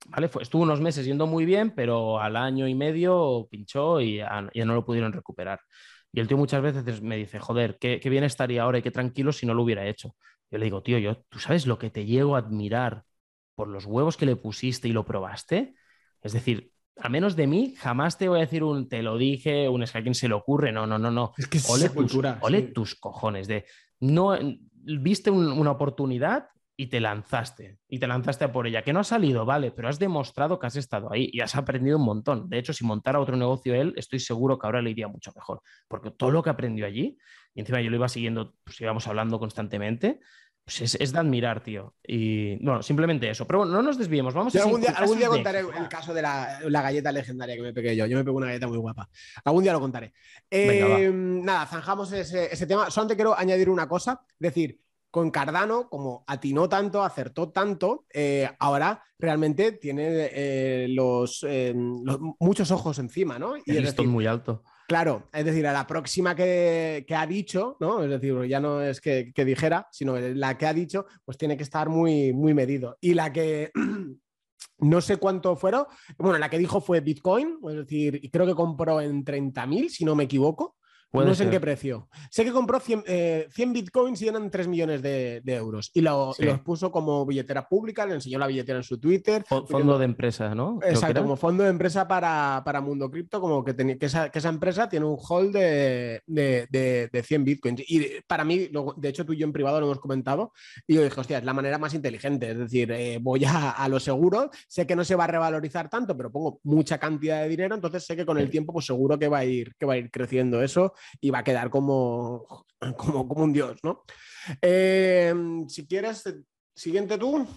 ¿Vale? estuvo unos meses yendo muy bien, pero al año y medio pinchó y ya, no lo pudieron recuperar. Y el tío muchas veces me dice, joder, qué, qué, bien estaría ahora y qué tranquilo si no lo hubiera hecho. Yo le digo, tío, yo, ¿tú sabes lo que te llego a admirar por los huevos que le pusiste y lo probaste? Es decir, a menos de mí, jamás te voy a decir un te lo dije, un es que a quien se le ocurre. No, no, no, no. Es que ole, tus, cultura, ole tus cojones de no viste una oportunidad y te lanzaste y te lanzaste a por ella, que no ha salido, vale, pero has demostrado que has estado ahí y has aprendido un montón. De hecho, si montara otro negocio él, estoy seguro que ahora le iría mucho mejor, porque todo lo que aprendió allí, y encima yo lo iba siguiendo, pues íbamos hablando constantemente, pues es, de admirar, tío. Y bueno, simplemente eso. Pero bueno, no nos desviemos. Vamos a algún día, algún día contaré el caso de la, galleta legendaria que me pegué yo. Yo me pegué una galleta muy guapa. Algún día lo contaré. Eh, nada, zanjamos ese, ese tema. Solamente quiero añadir una cosa. Es decir, con Cardano, como atinó tanto, acertó tanto, eh, ahora realmente tiene eh, los, muchos ojos encima, ¿no? Y es muy alto. Claro, es decir, a la próxima que, ha dicho, ¿no? Es decir, ya no es que, dijera, sino la que ha dicho, pues tiene que estar muy, muy medido. Y la que no sé cuánto fueron, bueno, la que dijo fue Bitcoin, es decir, creo que compró en 30.000, si no me equivoco. No sé en qué precio. Sé que compró 100, eh, bitcoins y eran 3 millones de, euros. Y, los puso como billetera pública, le enseñó la billetera en su Twitter. Fondo de empresa, ¿no? Exacto, como fondo de empresa para, Mundo Cripto, como que, que, esa, que, esa, empresa tiene un hold de, de, 100 bitcoins. Y para mí, de hecho, tú y yo en privado lo hemos comentado, y yo dije, hostia, es la manera más inteligente. Es decir, eh, voy a, a lo seguro, sé que no se va a revalorizar tanto, pero pongo mucha cantidad de dinero, entonces sé que con el tiempo, pues seguro que va a ir, que va a ir creciendo eso y va a quedar como, como, como un dios, ¿no? Eh, si quieres, siguiente tú.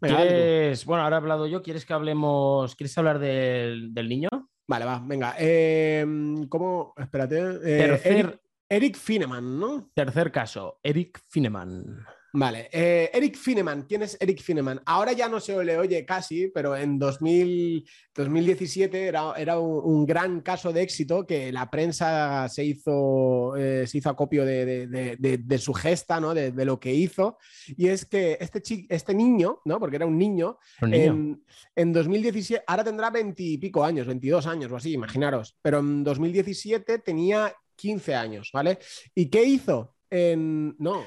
Bueno, ahora he hablado yo, ¿quieres que hablemos, quieres hablar del, niño? Vale, va, venga. Eh, ¿Cómo? Espérate. Eh, Tercer... Eric, Eric ¿no? Tercer caso, Eric Fineman. Vale, eh, Eric Fineman, ¿quién es Eric Fineman? Ahora ya no se le oye casi, pero en 2017 era, era un, gran caso de éxito que la prensa se hizo, eh, se hizo acopio de, su gesta, ¿no? de, lo que hizo. Y es que este, este niño, ¿no? porque era un niño, En, en 2017, ahora tendrá 20 y pico años, 22 años o así, imaginaros, pero en 2017 tenía 15 años, ¿vale? ¿Y qué hizo? En, no,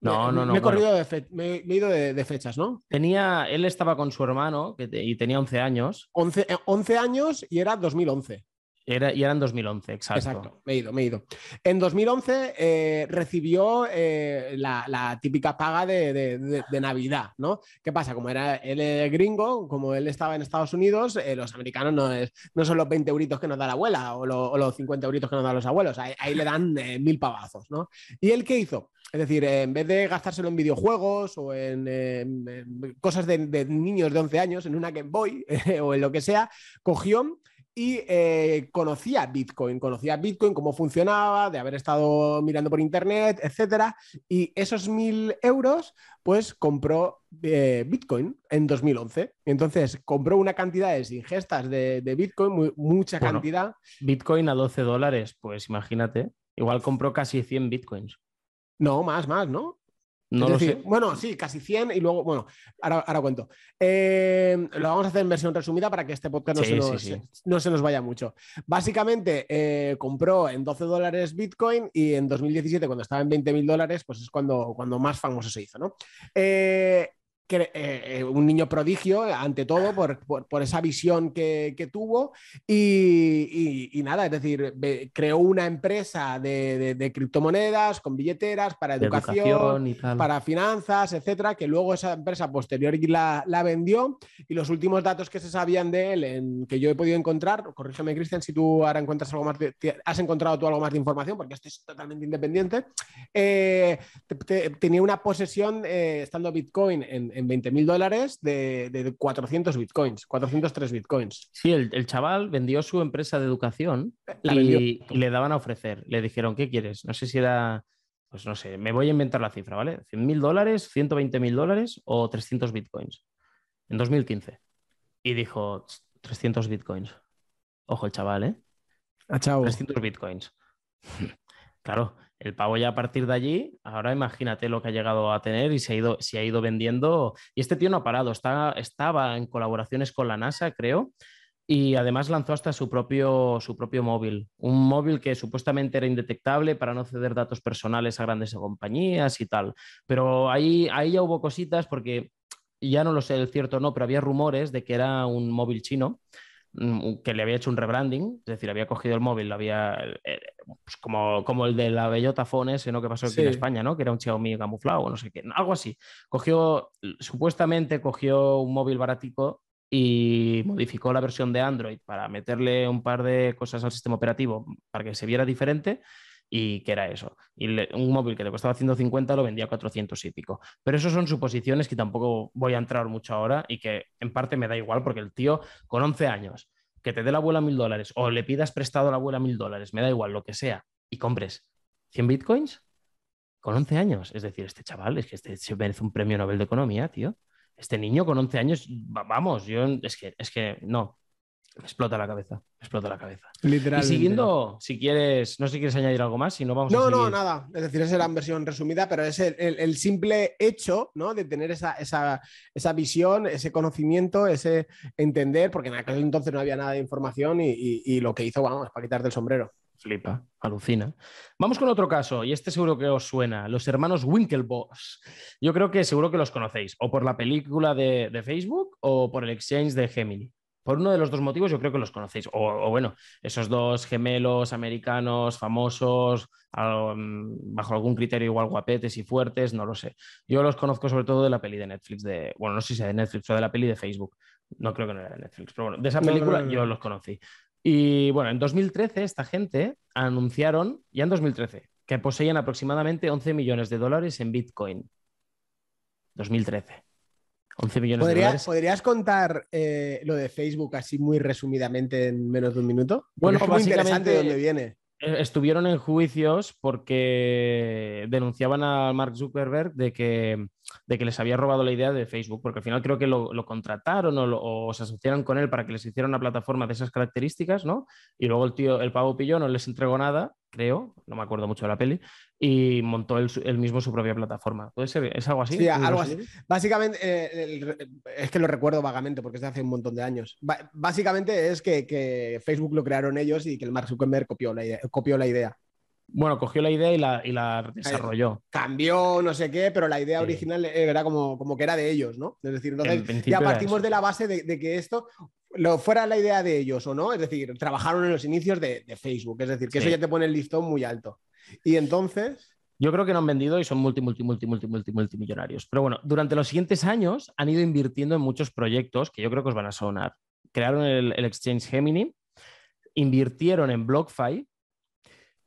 no, no, no. Me he, corrido de me he ido de, fechas, ¿no? Tenía, él estaba con su hermano y tenía 11 años. 11, 11 eh, años y era 2011. Era, y era en 2011, exacto. Exacto, me he ido, me he ido. En 2011 eh, recibió eh, la, típica paga de, Navidad, ¿no? ¿Qué pasa? Como era él gringo, como él estaba en Estados Unidos, los americanos no, es, no son los 20 euritos que nos da la abuela o, los 50 euritos que nos dan los abuelos, ahí, le dan mil pavazos, ¿no? ¿Y él qué hizo? Es decir, en vez de gastárselo en videojuegos o en, cosas de, niños de 11 años, en una Game Boy o en lo que sea, cogió y eh, conocía Bitcoin, conocía Bitcoin, cómo funcionaba, de haber estado mirando por internet, etcétera. Y esos mil euros, pues compró eh, Bitcoin en 2011. Entonces compró una cantidad de ingestas de, Bitcoin, mucha cantidad. Bitcoin a 12 dólares, pues imagínate. Igual compró casi 100 Bitcoins. No, más, más, ¿no? No lo sé. Bueno, sí, casi 100 y luego, bueno, ahora, ahora cuento. Eh, lo vamos a hacer en versión resumida para que este podcast no, se, nos, no se, nos, vaya mucho. Básicamente, eh, compró en 12 dólares Bitcoin y en 2017, cuando estaba en 20 mil dólares, pues es cuando, cuando más famoso se hizo, ¿no? Eh, eh, eh, un niño prodigio, ante todo, por, esa visión que, tuvo. Y, nada, es decir, creó una empresa de, criptomonedas con billeteras para educación, para finanzas, etcétera, que luego esa empresa posterior la, la, vendió. Y los últimos datos que se sabían de él, en, que yo he podido encontrar, corrígeme, Cristian, si tú ahora encuentras algo más, has encontrado tú algo más de información, porque esto es totalmente independiente. Eh, tenía una posesión, estando Bitcoin en en 20 mil dólares de, 400 bitcoins, 403 bitcoins. Sí, el, chaval vendió su empresa de educación y, le daban a ofrecer. Le dijeron, ¿qué quieres? No sé si era, pues no sé, me voy a inventar la cifra, ¿vale? 100 mil dólares, 120 mil dólares o 300 bitcoins en 2015. Y dijo, 300 bitcoins. Ojo el chaval, ¿eh? Ah, chao. 300 bitcoins. claro, el pavo ya a partir de allí, ahora imagínate lo que ha llegado a tener y se ha ido, se ha ido vendiendo. Y este tío no ha parado, está, estaba en colaboraciones con la NASA, creo, y además lanzó hasta su propio, su propio móvil, un móvil que supuestamente era indetectable para no ceder datos personales a grandes compañías y tal. Pero ahí, ahí ya hubo cositas porque ya no lo sé el cierto no, pero había rumores de que era un móvil chino que le había hecho un rebranding, es decir, había cogido el móvil, lo había, eh, pues como, como el de la bellota Phone ese, ¿no? Que pasó aquí en España, ¿no? Que era un Xiaomi camuflado o no sé qué, algo así. Cogió, supuestamente cogió un móvil baratico y modificó la versión de Android para meterle un par de cosas al sistema operativo para que se viera diferente y que era eso. Y un móvil que le costaba 150 lo vendía a 400 y pico. Pero eso son suposiciones que tampoco voy a entrar mucho ahora y que en parte me da igual porque el tío con 11 años, que te dé la abuela mil dólares o le pidas prestado a la abuela mil dólares, me da igual lo que sea, y compres 100 bitcoins con 11 años. Es decir, este chaval es que este se merece un premio Nobel de Economía, tío. Este niño con 11 años, vamos, yo es que, es que no, me explota la cabeza, me explota la cabeza. Literalmente. Y siguiendo, si quieres, no sé si quieres añadir algo más, si no vamos no, a No, no, nada. Es decir, esa era la versión resumida, pero es el, simple hecho ¿no? de tener esa, esa, esa, visión, ese conocimiento, ese entender, porque en aquel entonces no había nada de información y, y, lo que hizo, vamos, para quitar del sombrero. Flipa, alucina. Vamos con otro caso, y este seguro que os suena, los hermanos Winklevoss. Yo creo que seguro que los conocéis, o por la película de, de Facebook o por el exchange de Gemini. Por uno de los dos motivos yo creo que los conocéis. O, bueno, esos dos gemelos americanos famosos, mm, bajo algún criterio igual guapetes y fuertes, no lo sé. Yo los conozco sobre todo de la peli de Netflix, de, bueno, no sé si de Netflix o de la peli de Facebook. No creo que no era de Netflix, pero bueno, de esa película yo los conocí. Y bueno, en 2013 esta gente anunciaron, ya en 2013, que poseían aproximadamente 11 millones de dólares en Bitcoin. 2013. 11 millones de dólares. ¿Podrías contar eh, lo de Facebook así muy resumidamente en menos de un minuto? bueno, es muy interesante de dónde viene. Eh, estuvieron en juicios porque denunciaban a Mark Zuckerberg de que, de que les había robado la idea de Facebook, porque al final creo que lo, contrataron o, se asociaron con él para que les hiciera una plataforma de esas características, ¿no? Y luego el tío, el pavo pilló, no les entregó nada, creo, no me acuerdo mucho de la peli, y montó él, mismo su propia plataforma. ¿Puede ser? ¿Es algo así? Sí, algo así. Básicamente, eh, es que lo recuerdo vagamente porque es de hace un montón de años. básicamente es que, Facebook lo crearon ellos y que el Mark Zuckerberg copió la idea. Copió la idea. Bueno, cogió la idea y la, desarrolló. Cambió, no sé qué, pero la idea original era como, como que era de ellos, ¿no? Es decir, entonces ya partimos de la base de, que esto lo fuera la idea de ellos o no. Es decir, trabajaron en los inicios de, Facebook. Es decir, que eso ya te pone el listón muy alto. Y entonces... Yo creo que no han vendido y son multi, multi, multi, multi, multi, multimillonarios. Pero bueno, durante los siguientes años han ido invirtiendo en muchos proyectos que yo creo que os van a sonar. Crearon el, Exchange Gemini, invirtieron en BlockFi,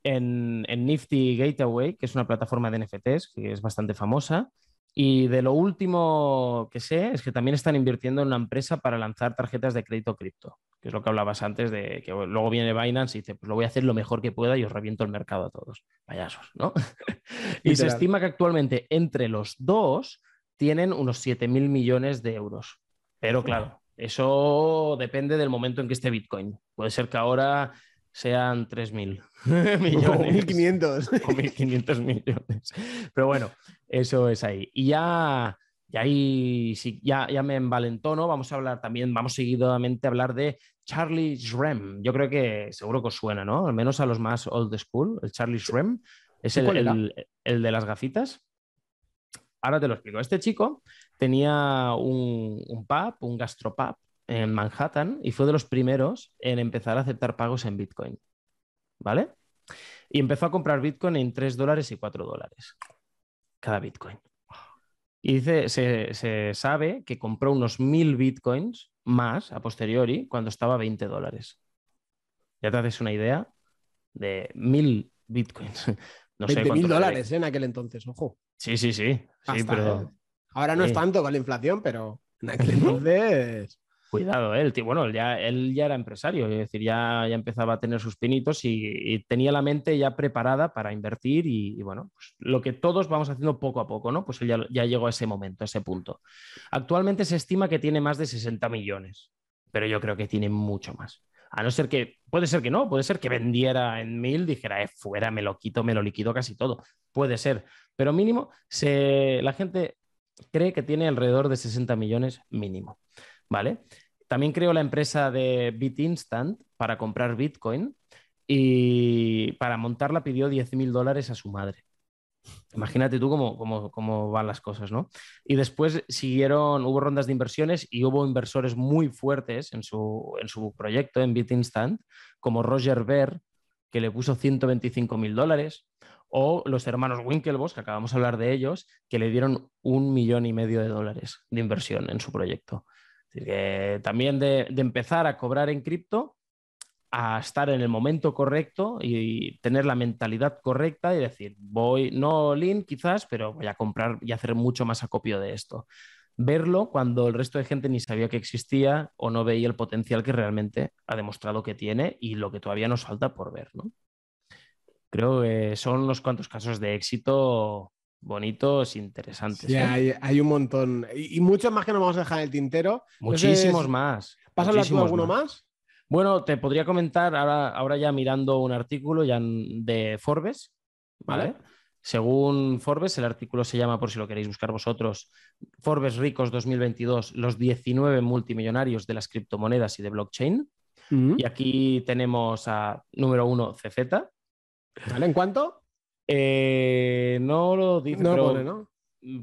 en, en, Nifty Gateway, que es una plataforma de NFTs que es bastante famosa, y de lo último que sé es que también están invirtiendo en una empresa para lanzar tarjetas de crédito cripto, que es lo que hablabas antes de que luego viene Binance y dice, pues lo voy a hacer lo mejor que pueda y os reviento el mercado a todos. Payasos, ¿no? y se estima que actualmente entre los dos tienen unos 7 mil millones de euros. Pero claro, eso depende del momento en que esté Bitcoin. Puede ser que ahora sean 3.000 millones. O 1.500. O 1.500 millones. Pero bueno, eso es ahí. Y ya, ya ahí sí, ya, ya me envalentono. Vamos a hablar también, vamos seguidamente a hablar de Charlie Shrem. Yo creo que seguro que os suena, ¿no? Al menos a los más old school. El Charlie Shrem es el, el, el de las gafitas. Ahora te lo explico. Este chico tenía un, un pub, un gastropub, en Manhattan y fue de los primeros en empezar a aceptar pagos en Bitcoin. ¿Vale? Y empezó a comprar Bitcoin en 3 dólares y 4 dólares cada Bitcoin. Y dice, se, sabe que compró unos 1000 Bitcoins más a posteriori cuando estaba a 20 dólares. Ya te haces una idea de 1000 Bitcoins. No sé mil dólares en aquel entonces, ojo. Sí, sí, sí. sí pero... ¿eh? Ahora no es tanto con la inflación, pero en aquel entonces. Cuidado, él, bueno, ya, él ya era empresario, es decir, ya, ya empezaba a tener sus pinitos y, tenía la mente ya preparada para invertir y, bueno, pues lo que todos vamos haciendo poco a poco, ¿no? Pues él ya, llegó a ese momento, a ese punto. Actualmente se estima que tiene más de 60 millones, pero yo creo que tiene mucho más. A no ser que, puede ser que no, puede ser que vendiera en mil, dijera, eh, fuera, me lo quito, me lo liquido casi todo. Puede ser, pero mínimo, se, la gente cree que tiene alrededor de 60 millones mínimo. ¿Vale? También creó la empresa de BitInstant para comprar Bitcoin y para montarla pidió 10 mil dólares a su madre. Imagínate tú cómo, cómo, van las cosas, ¿no? Y después siguieron, hubo rondas de inversiones y hubo inversores muy fuertes en su, en su proyecto, en BitInstant, como Roger Ver, que le puso 125 mil dólares, o los hermanos Winklevoss, que acabamos de hablar de ellos, que le dieron un millón y medio de dólares de inversión en su proyecto que también de, empezar a cobrar en cripto a estar en el momento correcto y tener la mentalidad correcta y decir, voy, no lean quizás, pero voy a comprar y hacer mucho más acopio de esto. Verlo cuando el resto de gente ni sabía que existía o no veía el potencial que realmente ha demostrado que tiene y lo que todavía nos falta por ver, ¿no? Creo que son unos cuantos casos de éxito bonitos, interesantes. Sí, ¿eh? hay, un montón. Y, muchos más que nos vamos a dejar en el tintero. Muchísimos más. ¿Pasa tú alguno más? Bueno, te podría comentar ahora, ahora ya mirando un artículo ya de Forbes, ¿vale? Según Forbes, el artículo se llama, por si lo queréis buscar vosotros, Forbes Ricos 2022, los 19 multimillonarios de las criptomonedas y de blockchain. Mm. Y aquí tenemos a número uno CZ. ¿Vale? ¿En cuánto? Eh, no lo dice, No lo pone, ¿no? Mm,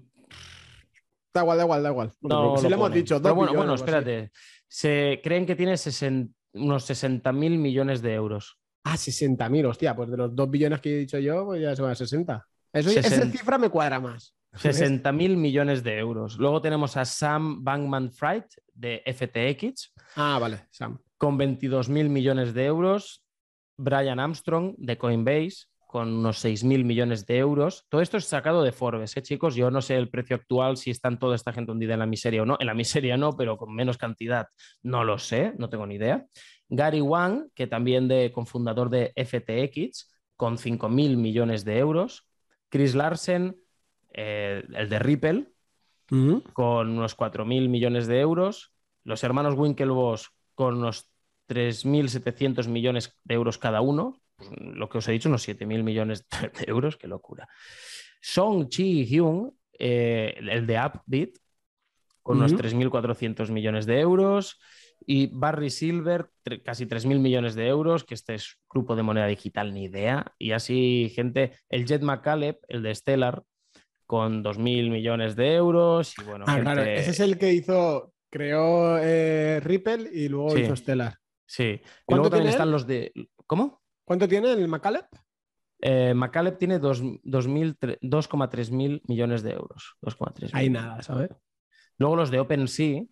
Da igual, da igual, da igual. No si lo hemos dicho, Pero bueno, bueno, así. espérate. Se creen que tiene sesen- unos 60 mil millones de euros. Ah, 60.000, hostia, pues de los 2 billones que he dicho yo, pues ya se va a 60. Eso, esa cifra me cuadra más. 60 mil millones de euros. Luego tenemos a Sam Bankman Fried de FTX Ah, vale, Sam. con 22 mil millones de euros. Brian Armstrong de Coinbase con unos 6 mil millones de euros. Todo esto es sacado de Forbes, ¿eh, chicos? Yo no sé el precio actual, si están toda esta gente hundida en la miseria o no. En la miseria no, pero con menos cantidad no lo sé, no tengo ni idea. Gary Wang, que también de cofundador de FTX, con 5 mil millones de euros. Chris Larsen, eh, el de Ripple, con unos 4.000 millones de euros. Los hermanos Winklevoss con unos 3.700 millones de euros cada uno. Pues, lo que os he dicho, unos 7.000 millones de euros. Qué locura. Song Chi Hyun, eh, el de Upbeat, con unos Ujú. 3.400 millones de euros. Y Barry Silver, casi 3.000 millones de euros, que este es grupo de moneda digital, ni idea. Y así, gente, el Jet McCaleb, el de Stellar, con 2.000 millones de euros. Y bueno, Ah, gente- claro, ese es el que hizo, creó eh, Ripple y luego Sí. hizo Stellar. Sí. Y ¿Cuánto luego también están los de. ¿Cómo? ¿Cuánto tiene el McCaleb? Eh, tiene dos- 2.000 tre- 2,3 mil millones de euros. 2,3 Hay mil. nada, ¿sabes? Luego los de OpenSea,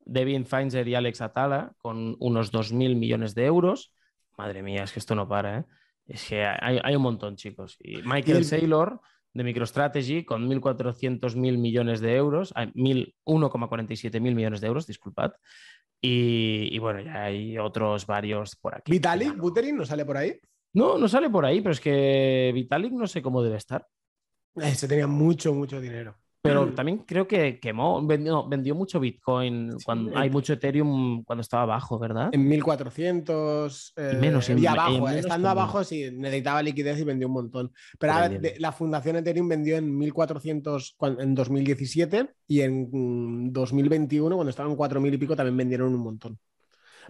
Devin Feinzer y Alex Atala, con unos 2.000 millones de euros. Madre mía, es que esto no para, ¿eh? Es que hay, hay un montón, chicos. Y Michael el- Saylor, de MicroStrategy, con 1.400 mil millones de euros, ah, 1.000 1,47 mil millones de euros, disculpad. Y, y bueno, ya hay otros varios por aquí. Vitalik Buterin no sale por ahí. No, no sale por ahí, pero es que Vitalik no sé cómo debe estar. Ese tenía mucho, mucho dinero. Pero también creo que quemó, vendió, vendió mucho Bitcoin cuando hay mucho Ethereum cuando estaba abajo, ¿verdad? En 1400 eh, Y menos, en- y en abajo, menos estando abajo sí necesitaba liquidez y vendió un montón. Pero ahora, de- la fundación Ethereum vendió en 1400 cuan- en 2017 y en mm, 2021 cuando estaban 4000 y pico también vendieron un montón.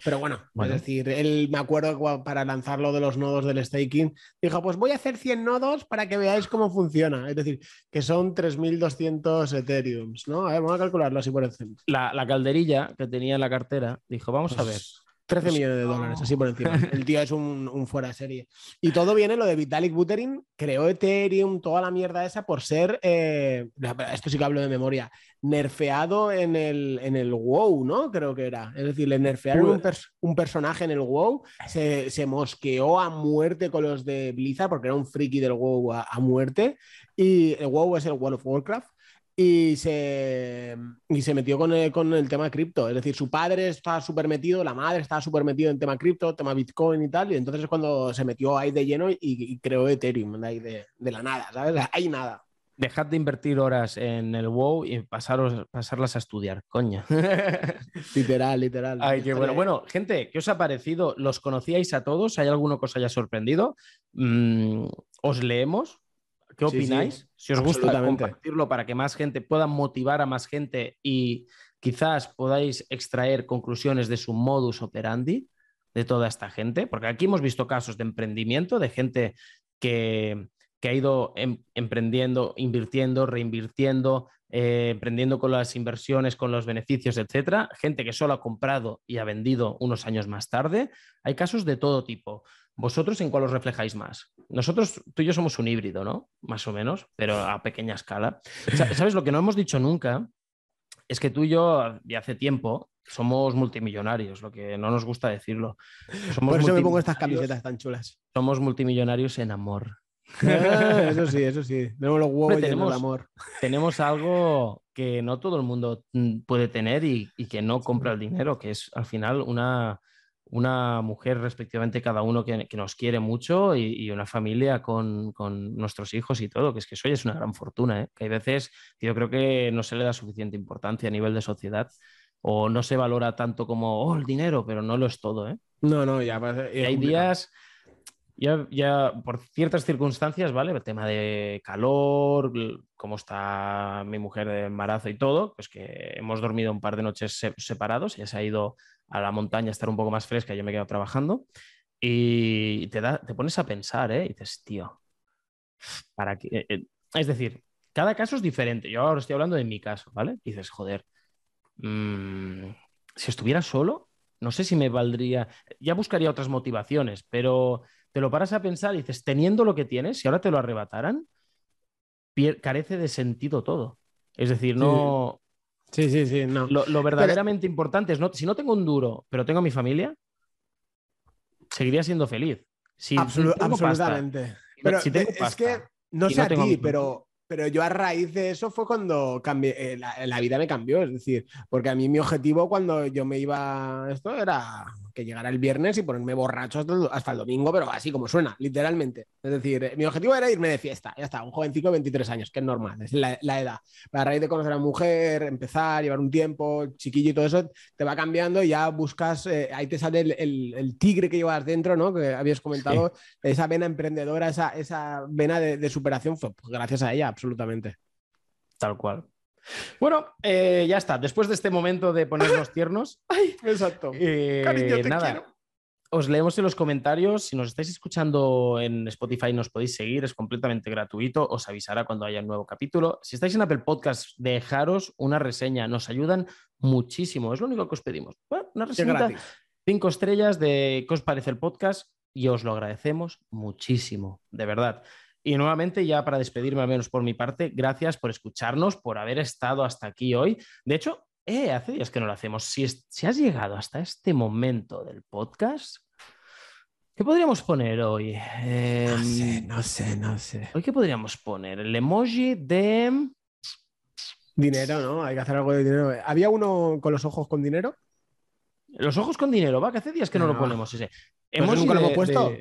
Pero bueno, Bueno. es decir, él me acuerdo para lanzarlo de los nodos del staking, dijo, pues voy a hacer 100 nodos para que veáis cómo funciona. Es decir, que son 3200 Ethereums, ¿no? A ver, vamos a calcularlo así por encima. La, la calderilla que tenía en la cartera dijo, vamos a ver. 13 Pues, millones de dólares, así por encima. El tío es un, un fuera de serie. Y todo viene lo de Vitalik Buterin, creó Ethereum, toda la mierda esa por ser, eh, esto sí que hablo de memoria, nerfeado en el, en el WoW, ¿no? Creo que era. Es decir, le nerfearon un, pers- un personaje en el WoW, se, se mosqueó a muerte con los de Blizzard porque era un friki del WoW a, a muerte. Y el WoW es el World of Warcraft y se, y se metió con el, con el tema cripto. Es decir, su padre estaba súper metido, la madre estaba súper metido en tema cripto, tema Bitcoin y tal. Y entonces es cuando se metió ahí de lleno y, y creó Ethereum, de, ahí de, de la nada, ¿sabes? Hay nada. Dejad de invertir horas en el WoW y pasaros, pasarlas a estudiar, coño. Literal, literal. Ay, qué bueno. Bueno, gente, ¿qué os ha parecido? ¿Los conocíais a todos? ¿Hay alguno que os haya sorprendido? Mm, ¿Os leemos? ¿Qué Sí, sí, opináis? si os gusta, compartirlo para que más gente pueda motivar a más gente y quizás podáis extraer conclusiones de su modus operandi de toda esta gente, porque aquí hemos visto casos de emprendimiento, de gente que, que ha ido em- emprendiendo, invirtiendo, reinvirtiendo, eh, emprendiendo con las inversiones, con los beneficios, etcétera. Gente que solo ha comprado y ha vendido unos años más tarde. Hay casos de todo tipo. ¿Vosotros en cuál os reflejáis más? Nosotros, tú y yo somos un híbrido, ¿no? Más o menos, pero a pequeña escala. Sa- ¿Sabes lo que no hemos dicho nunca? Es que tú y yo, de hace tiempo, somos multimillonarios, lo que no nos gusta decirlo. Somos Por eso me pongo estas camisetas tan chulas. Somos multimillonarios en amor. Ah, eso sí, eso sí. Tenemos los huevos tenemos- de amor. tenemos algo que no todo el mundo mm, puede tener y, y que no compra el dinero, que es al final una, una mujer respectivamente cada uno que, que nos quiere mucho y, y una familia con, con nuestros hijos y todo, que es que eso ya es una gran fortuna, ¿eh? que hay veces que yo creo que no se le da suficiente importancia a nivel de sociedad o no se valora tanto como, oh, el dinero, pero no lo es todo. ¿eh? No, no, ya. Y hay días, ya, por ciertas circunstancias, ¿vale? El tema de calor, cómo está mi mujer de embarazo y todo, pues que hemos dormido un par de noches separados, ella se ha ido a la montaña a estar un poco más fresca, yo me he quedado trabajando y te, pones a pensar, ¿eh? Y dices, tío, ¿para qué? Eh, eh, es decir, cada caso es diferente. Yo ahora estoy hablando de mi caso, ¿vale? Y dices, joder, mmm, si estuviera solo, no sé si me valdría, ya buscaría otras motivaciones, pero te lo paras a pensar y dices, teniendo lo que tienes, si ahora te lo arrebataran, carece de sentido todo. Es decir, no... Sí, sí, sí, no. Lo, verdaderamente importante es, no, si no tengo un duro, pero tengo mi familia, seguiría siendo feliz. Si absolutamente. pero es que, no sé a ti, pero pero yo a raíz de eso fue cuando cambié, eh, la, vida me cambió, es decir, porque a mí mi objetivo cuando yo me iba, esto era que llegara el viernes y ponerme borracho hasta el, domingo, pero así como suena, literalmente. Es decir, mi objetivo era irme de fiesta, ya está, un jovencito de 23 años, que es normal, es la, edad. a raíz de conocer a la mujer, empezar, llevar un tiempo, chiquillo y todo eso, te va cambiando y ya buscas, eh, ahí te sale el, tigre que llevas dentro, ¿no? Que habías comentado, esa vena emprendedora, esa, esa vena de, superación, fue pues, gracias a ella, absolutamente. Tal cual. Bueno, eh, ya está. Después de este momento de ponernos tiernos. Exacto. Eh, Cariño, te nada. Os leemos en los comentarios. Si nos estáis escuchando en Spotify, nos podéis seguir, es completamente gratuito. Os avisará cuando haya un nuevo capítulo. Si estáis en Apple Podcast, dejaros una reseña. Nos ayudan muchísimo. Es lo único que os pedimos. una reseña. Cinco estrellas de qué os parece el podcast y os lo agradecemos muchísimo, de verdad. Y nuevamente, ya para despedirme, al menos por mi parte, gracias por escucharnos, por haber estado hasta aquí hoy. De hecho, eh, hace días que no lo hacemos. Si, si has llegado hasta este momento del podcast, ¿qué podríamos poner hoy? no sé, em, no sé, no sé. ¿Hoy qué podríamos poner? El emoji de... Dinero, ¿no? Hay que hacer algo de dinero. ¿Había uno con los ojos con dinero? Los ojos con dinero, va, que hace días que no, lo ponemos ese. Pues ¿Emoji nunca lo hemos puesto?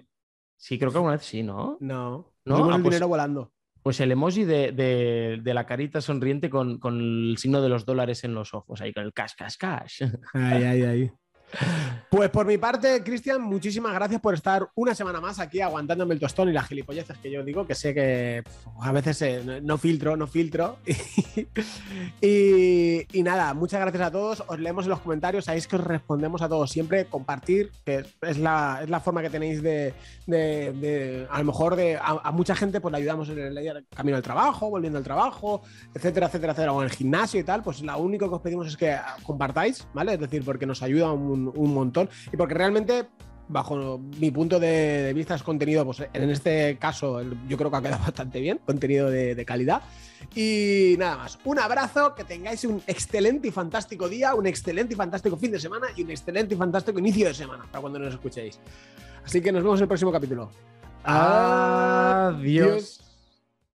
Sí, creo que alguna vez sí, ¿no? No. ¿No? el pues dinero volando. Pues el emoji de, la carita sonriente con, con, el signo de los dólares en los ojos, ahí con el cash, cash, cash. Ay, ay, ay. Pues por mi parte, Cristian, muchísimas gracias por estar una semana más aquí aguantándome el tostón y las gilipolleces que yo digo, que sé que a veces eh, no filtro, no filtro. y, nada, muchas gracias a todos. Os leemos en los comentarios, sabéis que os respondemos a todos siempre. Compartir, que es la, es la forma que tenéis de, a lo mejor de, a, mucha gente pues le ayudamos en el camino al trabajo, volviendo al trabajo, etcétera, etcétera, etcétera, o en el gimnasio y tal. Pues lo único que os pedimos es que compartáis, ¿vale? Es decir, porque nos ayuda un un, montón. Y porque realmente bajo mi punto de vista es contenido, pues en este caso yo creo que ha quedado bastante bien, contenido de, calidad. Y nada más, un abrazo, que tengáis un excelente y fantástico día, un excelente y fantástico fin de semana y un excelente y fantástico inicio de semana para cuando nos escuchéis. Así que nos vemos en el próximo capítulo. Adiós.